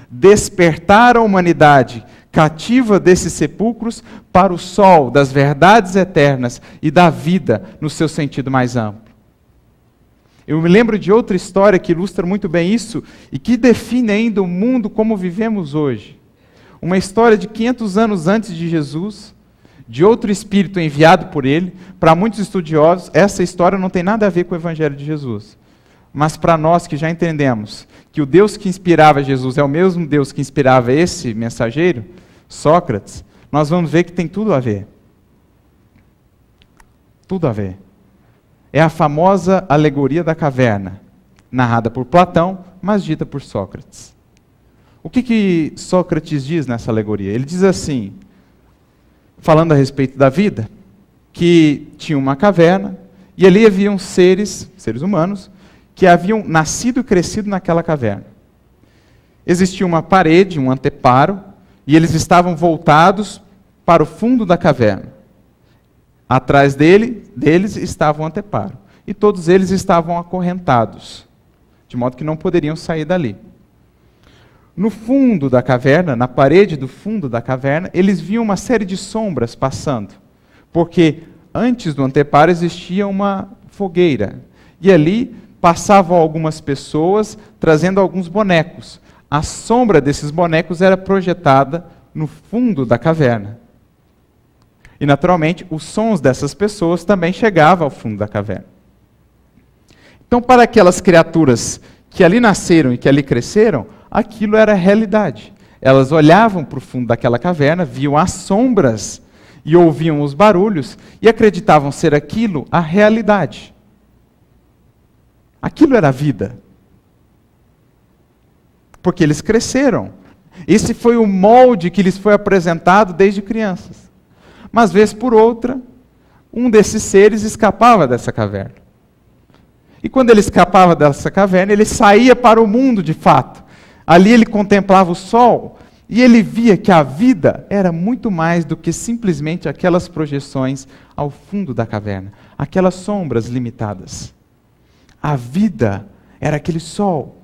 Despertar a humanidade cativa desses sepulcros para o sol das verdades eternas e da vida no seu sentido mais amplo. Eu me lembro de outra história que ilustra muito bem isso e que define ainda o mundo como vivemos hoje. Uma história de 500 anos antes de Jesus, de outro espírito enviado por ele. Para muitos estudiosos, essa história não tem nada a ver com o evangelho de Jesus. Mas para nós que já entendemos que o Deus que inspirava Jesus é o mesmo Deus que inspirava esse mensageiro, Sócrates, nós vamos ver que tem tudo a ver. Tudo a ver é a famosa alegoria da caverna, narrada por Platão, mas dita por Sócrates. O que, que Sócrates diz nessa alegoria? Ele diz assim, falando a respeito da vida, que tinha uma caverna e ali haviam seres, seres humanos, que haviam nascido e crescido naquela caverna. Existia uma parede, um anteparo, e eles estavam voltados para o fundo da caverna. Atrás dele, deles estava o anteparo. E todos eles estavam acorrentados, de modo que não poderiam sair dali. No fundo da caverna, na parede do fundo da caverna, eles viam uma série de sombras passando, porque antes do anteparo existia uma fogueira. E ali passavam algumas pessoas trazendo alguns bonecos. A sombra desses bonecos era projetada no fundo da caverna. E, naturalmente, os sons dessas pessoas também chegavam ao fundo da caverna. Então, para aquelas criaturas que ali nasceram e que ali cresceram, aquilo era realidade. Elas olhavam para o fundo daquela caverna, viam as sombras e ouviam os barulhos e acreditavam ser aquilo a realidade. Aquilo era vida. Porque eles cresceram. Esse foi o molde que lhes foi apresentado desde crianças. Mas, vez por outra, um desses seres escapava dessa caverna. E quando ele escapava dessa caverna, ele saía para o mundo de fato. Ali ele contemplava o sol e ele via que a vida era muito mais do que simplesmente aquelas projeções ao fundo da caverna, aquelas sombras limitadas. A vida era aquele sol,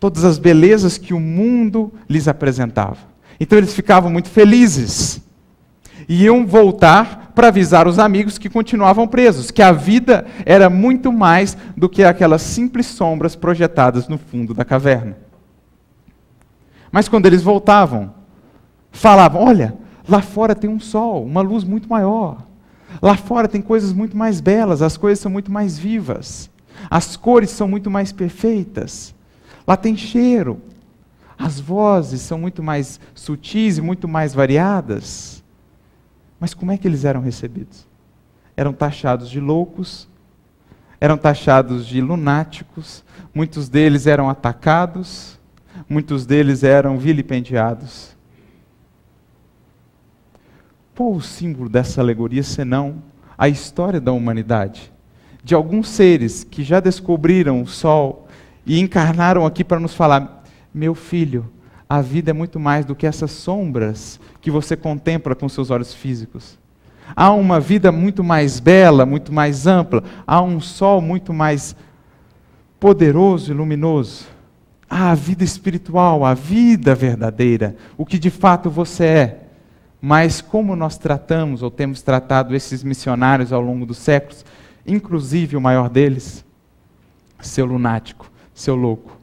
todas as belezas que o mundo lhes apresentava. Então eles ficavam muito felizes iam voltar para avisar os amigos que continuavam presos, que a vida era muito mais do que aquelas simples sombras projetadas no fundo da caverna. Mas quando eles voltavam, falavam: Olha, lá fora tem um sol, uma luz muito maior. Lá fora tem coisas muito mais belas, as coisas são muito mais vivas, as cores são muito mais perfeitas. Lá tem cheiro, as vozes são muito mais sutis e muito mais variadas. Mas como é que eles eram recebidos? Eram taxados de loucos, eram taxados de lunáticos, muitos deles eram atacados, muitos deles eram vilipendiados. Qual o símbolo dessa alegoria senão a história da humanidade? De alguns seres que já descobriram o sol e encarnaram aqui para nos falar: meu filho, a vida é muito mais do que essas sombras que você contempla com seus olhos físicos. Há uma vida muito mais bela, muito mais ampla, há um sol muito mais poderoso e luminoso. à vida espiritual, à vida verdadeira, o que de fato você é. Mas como nós tratamos ou temos tratado esses missionários ao longo dos séculos, inclusive o maior deles, seu lunático, seu louco,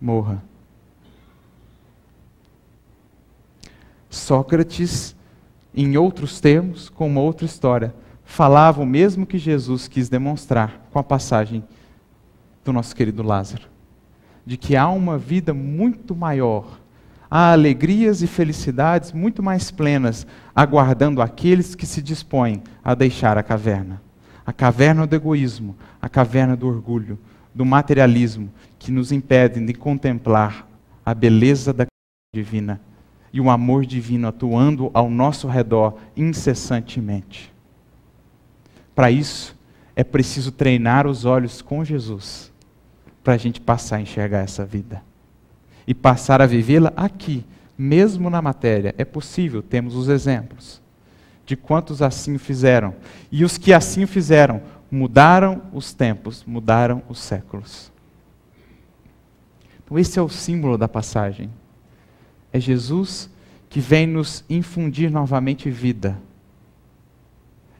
morra. Sócrates, em outros termos, com uma outra história, falava o mesmo que Jesus quis demonstrar com a passagem do nosso querido Lázaro: de que há uma vida muito maior, há alegrias e felicidades muito mais plenas aguardando aqueles que se dispõem a deixar a caverna a caverna do egoísmo, a caverna do orgulho, do materialismo, que nos impedem de contemplar a beleza da divina e o amor divino atuando ao nosso redor incessantemente. Para isso, é preciso treinar os olhos com Jesus, para a gente passar a enxergar essa vida e passar a vivê-la aqui, mesmo na matéria. É possível, temos os exemplos de quantos assim fizeram. E os que assim fizeram mudaram os tempos, mudaram os séculos. Então, esse é o símbolo da passagem. É Jesus que vem nos infundir novamente vida.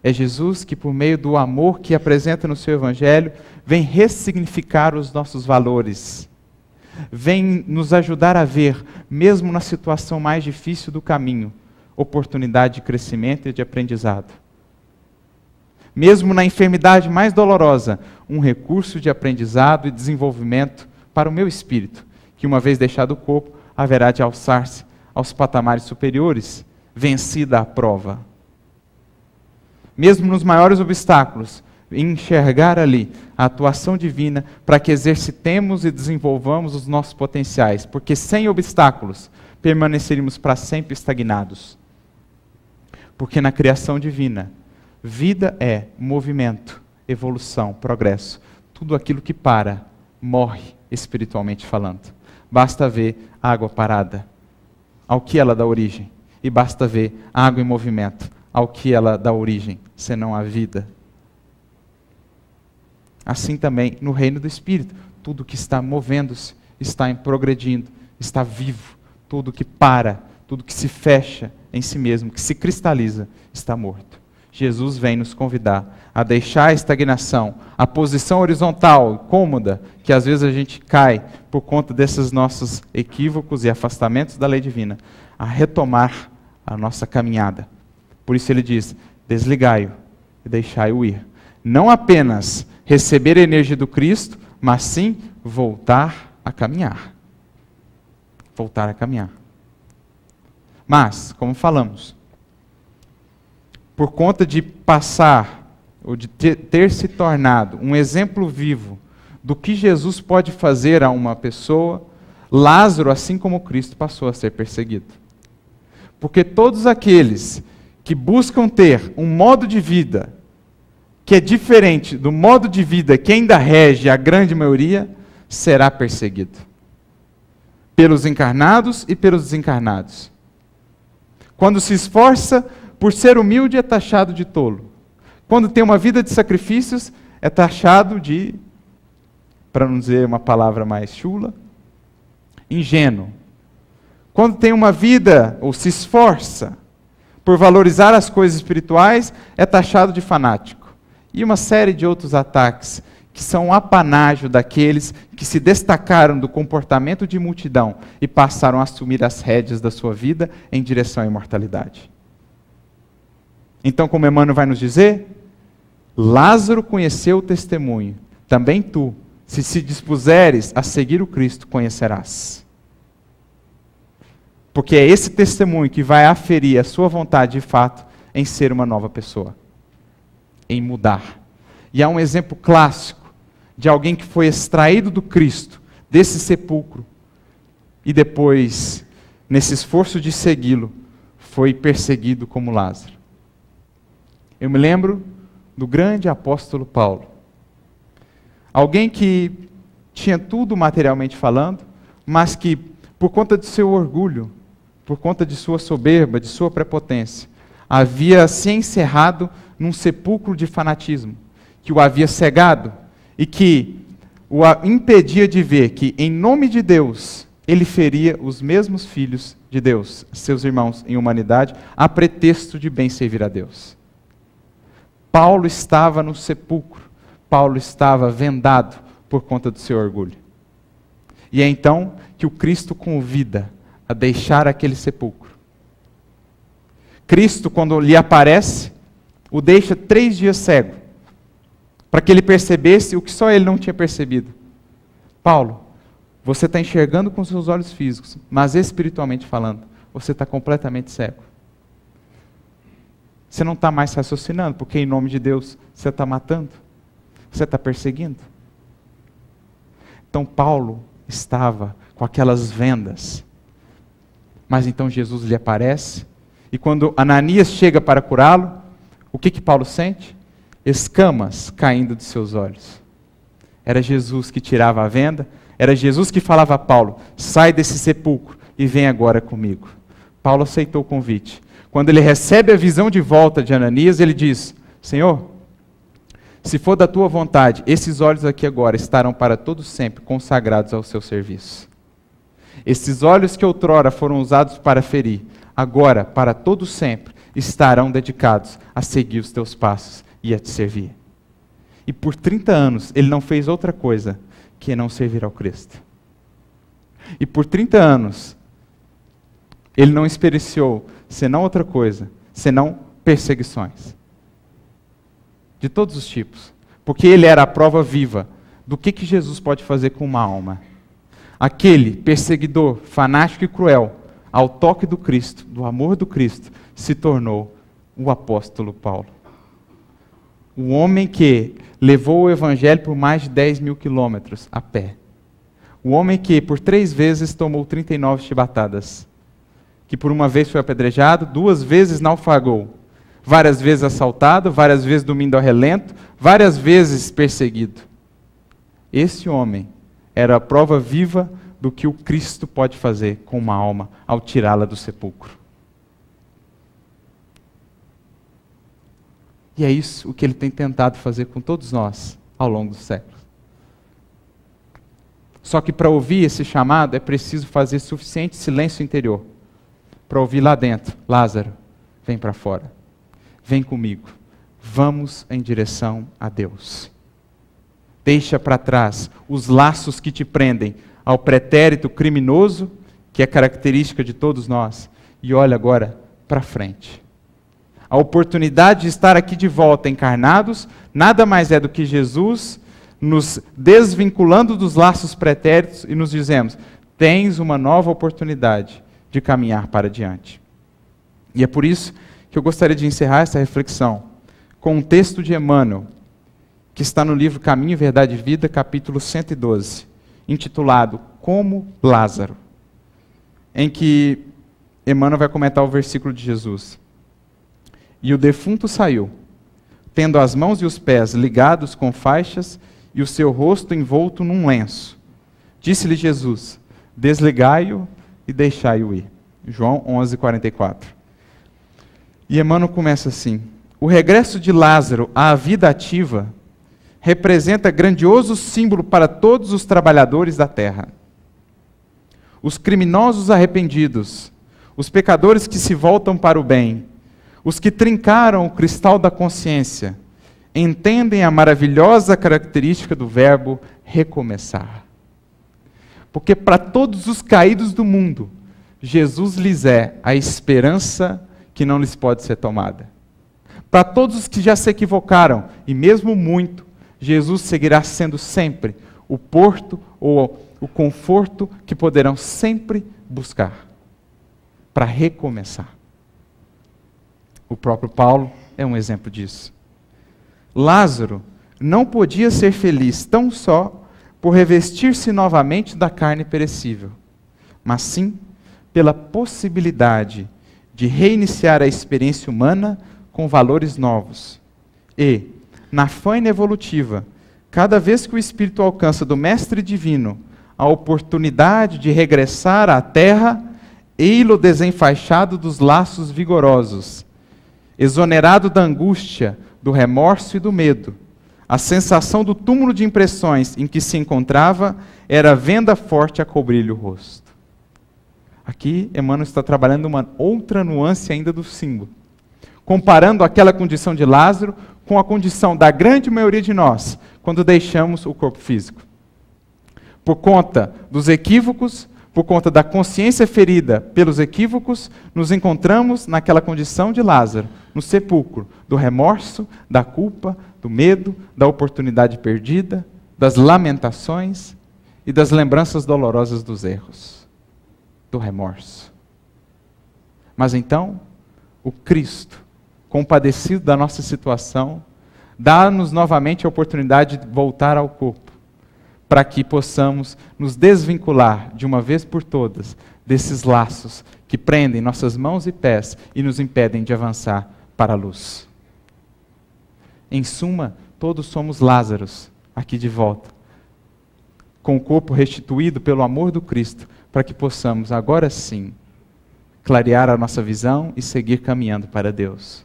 É Jesus que, por meio do amor que apresenta no seu Evangelho, vem ressignificar os nossos valores. Vem nos ajudar a ver, mesmo na situação mais difícil do caminho, oportunidade de crescimento e de aprendizado. Mesmo na enfermidade mais dolorosa, um recurso de aprendizado e desenvolvimento para o meu espírito, que uma vez deixado o corpo, haverá de alçar-se aos patamares superiores, vencida a prova. Mesmo nos maiores obstáculos, enxergar ali a atuação divina para que exercitemos e desenvolvamos os nossos potenciais, porque sem obstáculos permaneceríamos para sempre estagnados. Porque na criação divina, vida é movimento, evolução, progresso. Tudo aquilo que para, morre espiritualmente falando. Basta ver água parada, ao que ela dá origem. E basta ver água em movimento, ao que ela dá origem, senão a vida. Assim também no reino do Espírito, tudo que está movendo-se, está progredindo, está vivo. Tudo que para, tudo que se fecha, em si mesmo, que se cristaliza, está morto. Jesus vem nos convidar a deixar a estagnação, a posição horizontal, cômoda, que às vezes a gente cai por conta desses nossos equívocos e afastamentos da lei divina, a retomar a nossa caminhada. Por isso ele diz: desligai-o e deixai-o ir. Não apenas receber a energia do Cristo, mas sim voltar a caminhar. Voltar a caminhar. Mas, como falamos, por conta de passar, ou de ter, ter, se tornado um exemplo vivo do que Jesus pode fazer a uma pessoa, Lázaro, assim como Cristo, passou a ser perseguido. Porque todos aqueles que buscam ter um modo de vida que é diferente do modo de vida que ainda rege a grande maioria, será perseguido. Pelos encarnados e pelos desencarnados. Quando se esforça por ser humilde, é taxado de tolo. Quando tem uma vida de sacrifícios, é taxado de, para não dizer uma palavra mais chula, ingênuo. Quando tem uma vida, ou se esforça por valorizar as coisas espirituais, é taxado de fanático. E uma série de outros ataques que são apanágio daqueles que se destacaram do comportamento de multidão e passaram a assumir as rédeas da sua vida em direção à imortalidade. Então, como Emmanuel vai nos dizer, Lázaro conheceu o testemunho, também tu, se se dispuseres a seguir o Cristo, conhecerás. Porque é esse testemunho que vai aferir a sua vontade de fato em ser uma nova pessoa, em mudar. E há um exemplo clássico de alguém que foi extraído do Cristo, desse sepulcro, e depois, nesse esforço de segui-lo, foi perseguido como Lázaro. Eu me lembro do grande apóstolo Paulo. Alguém que tinha tudo materialmente falando, mas que, por conta de seu orgulho, por conta de sua soberba, de sua prepotência, havia se encerrado num sepulcro de fanatismo, que o havia cegado e que o impedia de ver que, em nome de Deus, ele feria os mesmos filhos de Deus, seus irmãos em humanidade, a pretexto de bem servir a Deus. Paulo estava no sepulcro, Paulo estava vendado por conta do seu orgulho. E é então que o Cristo convida a deixar aquele sepulcro. Cristo, quando lhe aparece, o deixa três dias cego, para que ele percebesse o que só ele não tinha percebido. Paulo, você está enxergando com seus olhos físicos, mas espiritualmente falando, você está completamente cego. Você não está mais raciocinando, porque em nome de Deus você está matando, você está perseguindo. Então Paulo estava com aquelas vendas. Mas então Jesus lhe aparece, e quando Ananias chega para curá-lo, o que que Paulo sente? Escamas caindo de seus olhos. Era Jesus que tirava a venda, era Jesus que falava a Paulo: sai desse sepulcro e vem agora comigo. Paulo aceitou o convite. Quando ele recebe a visão de volta de Ananias, ele diz: Senhor, se for da tua vontade, esses olhos aqui agora estarão para todo sempre consagrados ao seu serviço. Esses olhos que outrora foram usados para ferir, agora, para todo sempre, estarão dedicados a seguir os teus passos e a te servir. E por 30 anos ele não fez outra coisa que não servir ao Cristo. E por 30 anos, ele não experienciou senão outra coisa, senão perseguições. De todos os tipos. Porque ele era a prova viva do que, que Jesus pode fazer com uma alma. Aquele perseguidor, fanático e cruel, ao toque do Cristo, do amor do Cristo, se tornou o apóstolo Paulo. O homem que levou o evangelho por mais de 10 mil quilômetros a pé. O homem que por três vezes tomou 39 chibatadas. Que por uma vez foi apedrejado, duas vezes naufragou. Várias vezes assaltado, várias vezes dormindo ao relento, várias vezes perseguido. Esse homem era a prova viva do que o Cristo pode fazer com uma alma ao tirá-la do sepulcro. E é isso o que ele tem tentado fazer com todos nós ao longo dos séculos. Só que para ouvir esse chamado é preciso fazer suficiente silêncio interior para ouvir lá dentro: Lázaro, vem para fora, vem comigo, vamos em direção a Deus. Deixa para trás os laços que te prendem ao pretérito criminoso, que é característica de todos nós, e olha agora para frente a oportunidade de estar aqui de volta encarnados, nada mais é do que Jesus nos desvinculando dos laços pretéritos e nos dizemos: tens uma nova oportunidade de caminhar para diante. E é por isso que eu gostaria de encerrar essa reflexão com um texto de Emmanuel, que está no livro Caminho, Verdade e Vida, capítulo 112, intitulado Como Lázaro, em que Emmanuel vai comentar o versículo de Jesus. E o defunto saiu, tendo as mãos e os pés ligados com faixas e o seu rosto envolto num lenço. Disse-lhe Jesus: Desligai-o e deixai-o ir. João 11:44. E Emmanuel começa assim: O regresso de Lázaro à vida ativa representa grandioso símbolo para todos os trabalhadores da terra. Os criminosos arrependidos, os pecadores que se voltam para o bem, os que trincaram o cristal da consciência entendem a maravilhosa característica do verbo recomeçar. Porque para todos os caídos do mundo, Jesus lhes é a esperança que não lhes pode ser tomada. Para todos os que já se equivocaram, e mesmo muito, Jesus seguirá sendo sempre o porto ou o conforto que poderão sempre buscar para recomeçar. O próprio Paulo é um exemplo disso. Lázaro não podia ser feliz tão só por revestir-se novamente da carne perecível, mas sim pela possibilidade de reiniciar a experiência humana com valores novos. E, na faina evolutiva, cada vez que o espírito alcança do Mestre Divino a oportunidade de regressar à Terra, ei-lo desenfaixado dos laços vigorosos exonerado da angústia, do remorso e do medo, A sensação do túmulo de impressões em que se encontrava era venda forte a cobrir-lhe o rosto. Aqui, Emmanuel está trabalhando uma outra nuance ainda do símbolo, comparando aquela condição de Lázaro com a condição da grande maioria de nós, quando deixamos o corpo físico. Por conta dos equívocos, por conta da consciência ferida pelos equívocos, nos encontramos naquela condição de Lázaro, no sepulcro do remorso, da culpa, do medo, da oportunidade perdida, das lamentações e das lembranças dolorosas dos erros, do remorso. Mas então, o Cristo, compadecido da nossa situação, dá-nos novamente a oportunidade de voltar ao corpo, para que possamos nos desvincular de uma vez por todas desses laços que prendem nossas mãos e pés e nos impedem de avançar para a luz. Em suma, todos somos Lázaros aqui de volta, com o corpo restituído pelo amor do Cristo, para que possamos agora sim clarear a nossa visão e seguir caminhando para Deus.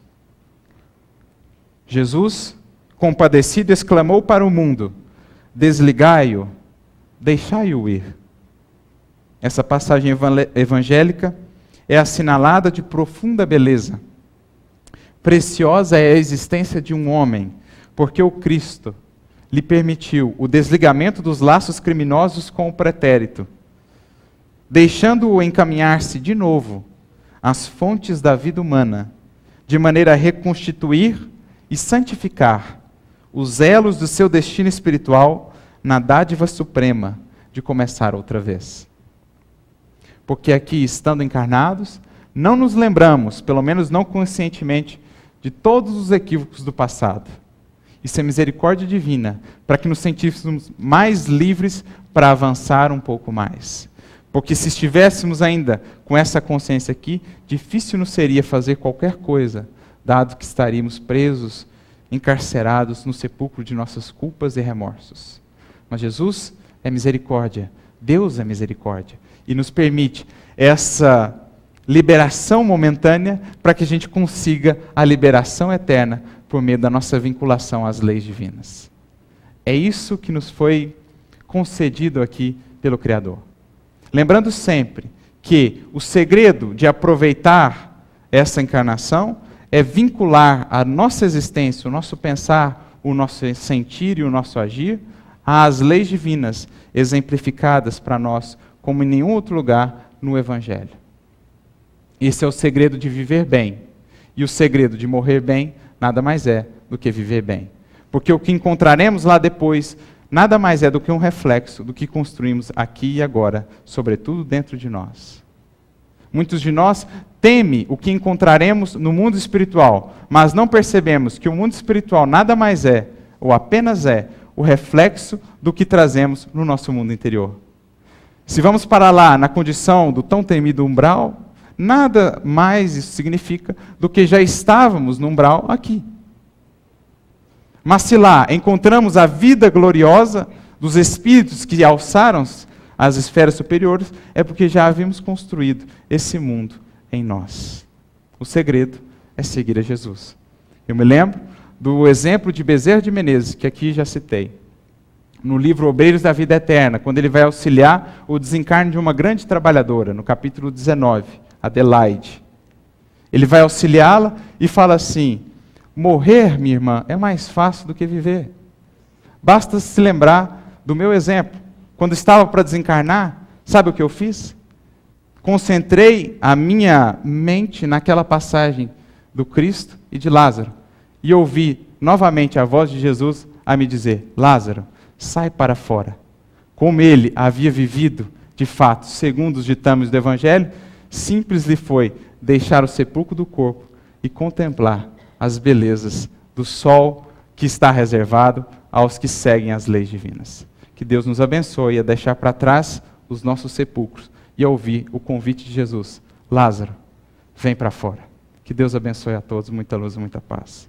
Jesus, compadecido, exclamou para o mundo: Desligai-o, deixai-o ir. Essa passagem evangélica é assinalada de profunda beleza. Preciosa é a existência de um homem, porque o Cristo lhe permitiu o desligamento dos laços criminosos com o pretérito, deixando-o encaminhar-se de novo às fontes da vida humana, de maneira a reconstituir e santificar os elos do seu destino espiritual na dádiva suprema de começar outra vez. Porque aqui, estando encarnados, não nos lembramos, pelo menos não conscientemente, de todos os equívocos do passado. Isso é misericórdia divina, para que nos sentíssemos mais livres para avançar um pouco mais. Porque se estivéssemos ainda com essa consciência aqui, difícil nos seria fazer qualquer coisa, dado que estaríamos presos, encarcerados no sepulcro de nossas culpas e remorsos. Mas Jesus é misericórdia, Deus é misericórdia, e nos permite essa liberação momentânea para que a gente consiga a liberação eterna por meio da nossa vinculação às leis divinas. É isso que nos foi concedido aqui pelo Criador. Lembrando sempre que o segredo de aproveitar essa encarnação é vincular a nossa existência, o nosso pensar, o nosso sentir e o nosso agir às leis divinas exemplificadas para nós como em nenhum outro lugar no Evangelho. Esse é o segredo de viver bem. E o segredo de morrer bem nada mais é do que viver bem. Porque o que encontraremos lá depois nada mais é do que um reflexo do que construímos aqui e agora, sobretudo dentro de nós. Muitos de nós temem o que encontraremos no mundo espiritual, mas não percebemos que o mundo espiritual nada mais é, ou apenas é, o reflexo do que trazemos no nosso mundo interior. Se vamos para lá na condição do tão temido umbral, nada mais isso significa do que já estávamos no umbral aqui. Mas se lá encontramos a vida gloriosa dos espíritos que alçaram-se às esferas superiores, é porque já havíamos construído esse mundo em nós. O segredo é seguir a Jesus. Eu me lembro do exemplo de Bezerra de Menezes, que aqui já citei, no livro Obreiros da Vida Eterna, quando ele vai auxiliar o desencarne de uma grande trabalhadora, no capítulo 19. Adelaide. Ele vai auxiliá-la e fala assim: morrer, minha irmã, é mais fácil do que viver. Basta se lembrar do meu exemplo. Quando estava para desencarnar, sabe o que eu fiz? Concentrei a minha mente naquela passagem do Cristo e de Lázaro e ouvi novamente a voz de Jesus a me dizer: Lázaro, sai para fora. Como ele havia vivido, de fato, segundo os ditames do Evangelho, Simples lhe foi deixar o sepulcro do corpo e contemplar as belezas do sol que está reservado aos que seguem as leis divinas. Que Deus nos abençoe a deixar para trás os nossos sepulcros e a ouvir o convite de Jesus: Lázaro, vem para fora. Que Deus abençoe a todos, muita luz e muita paz.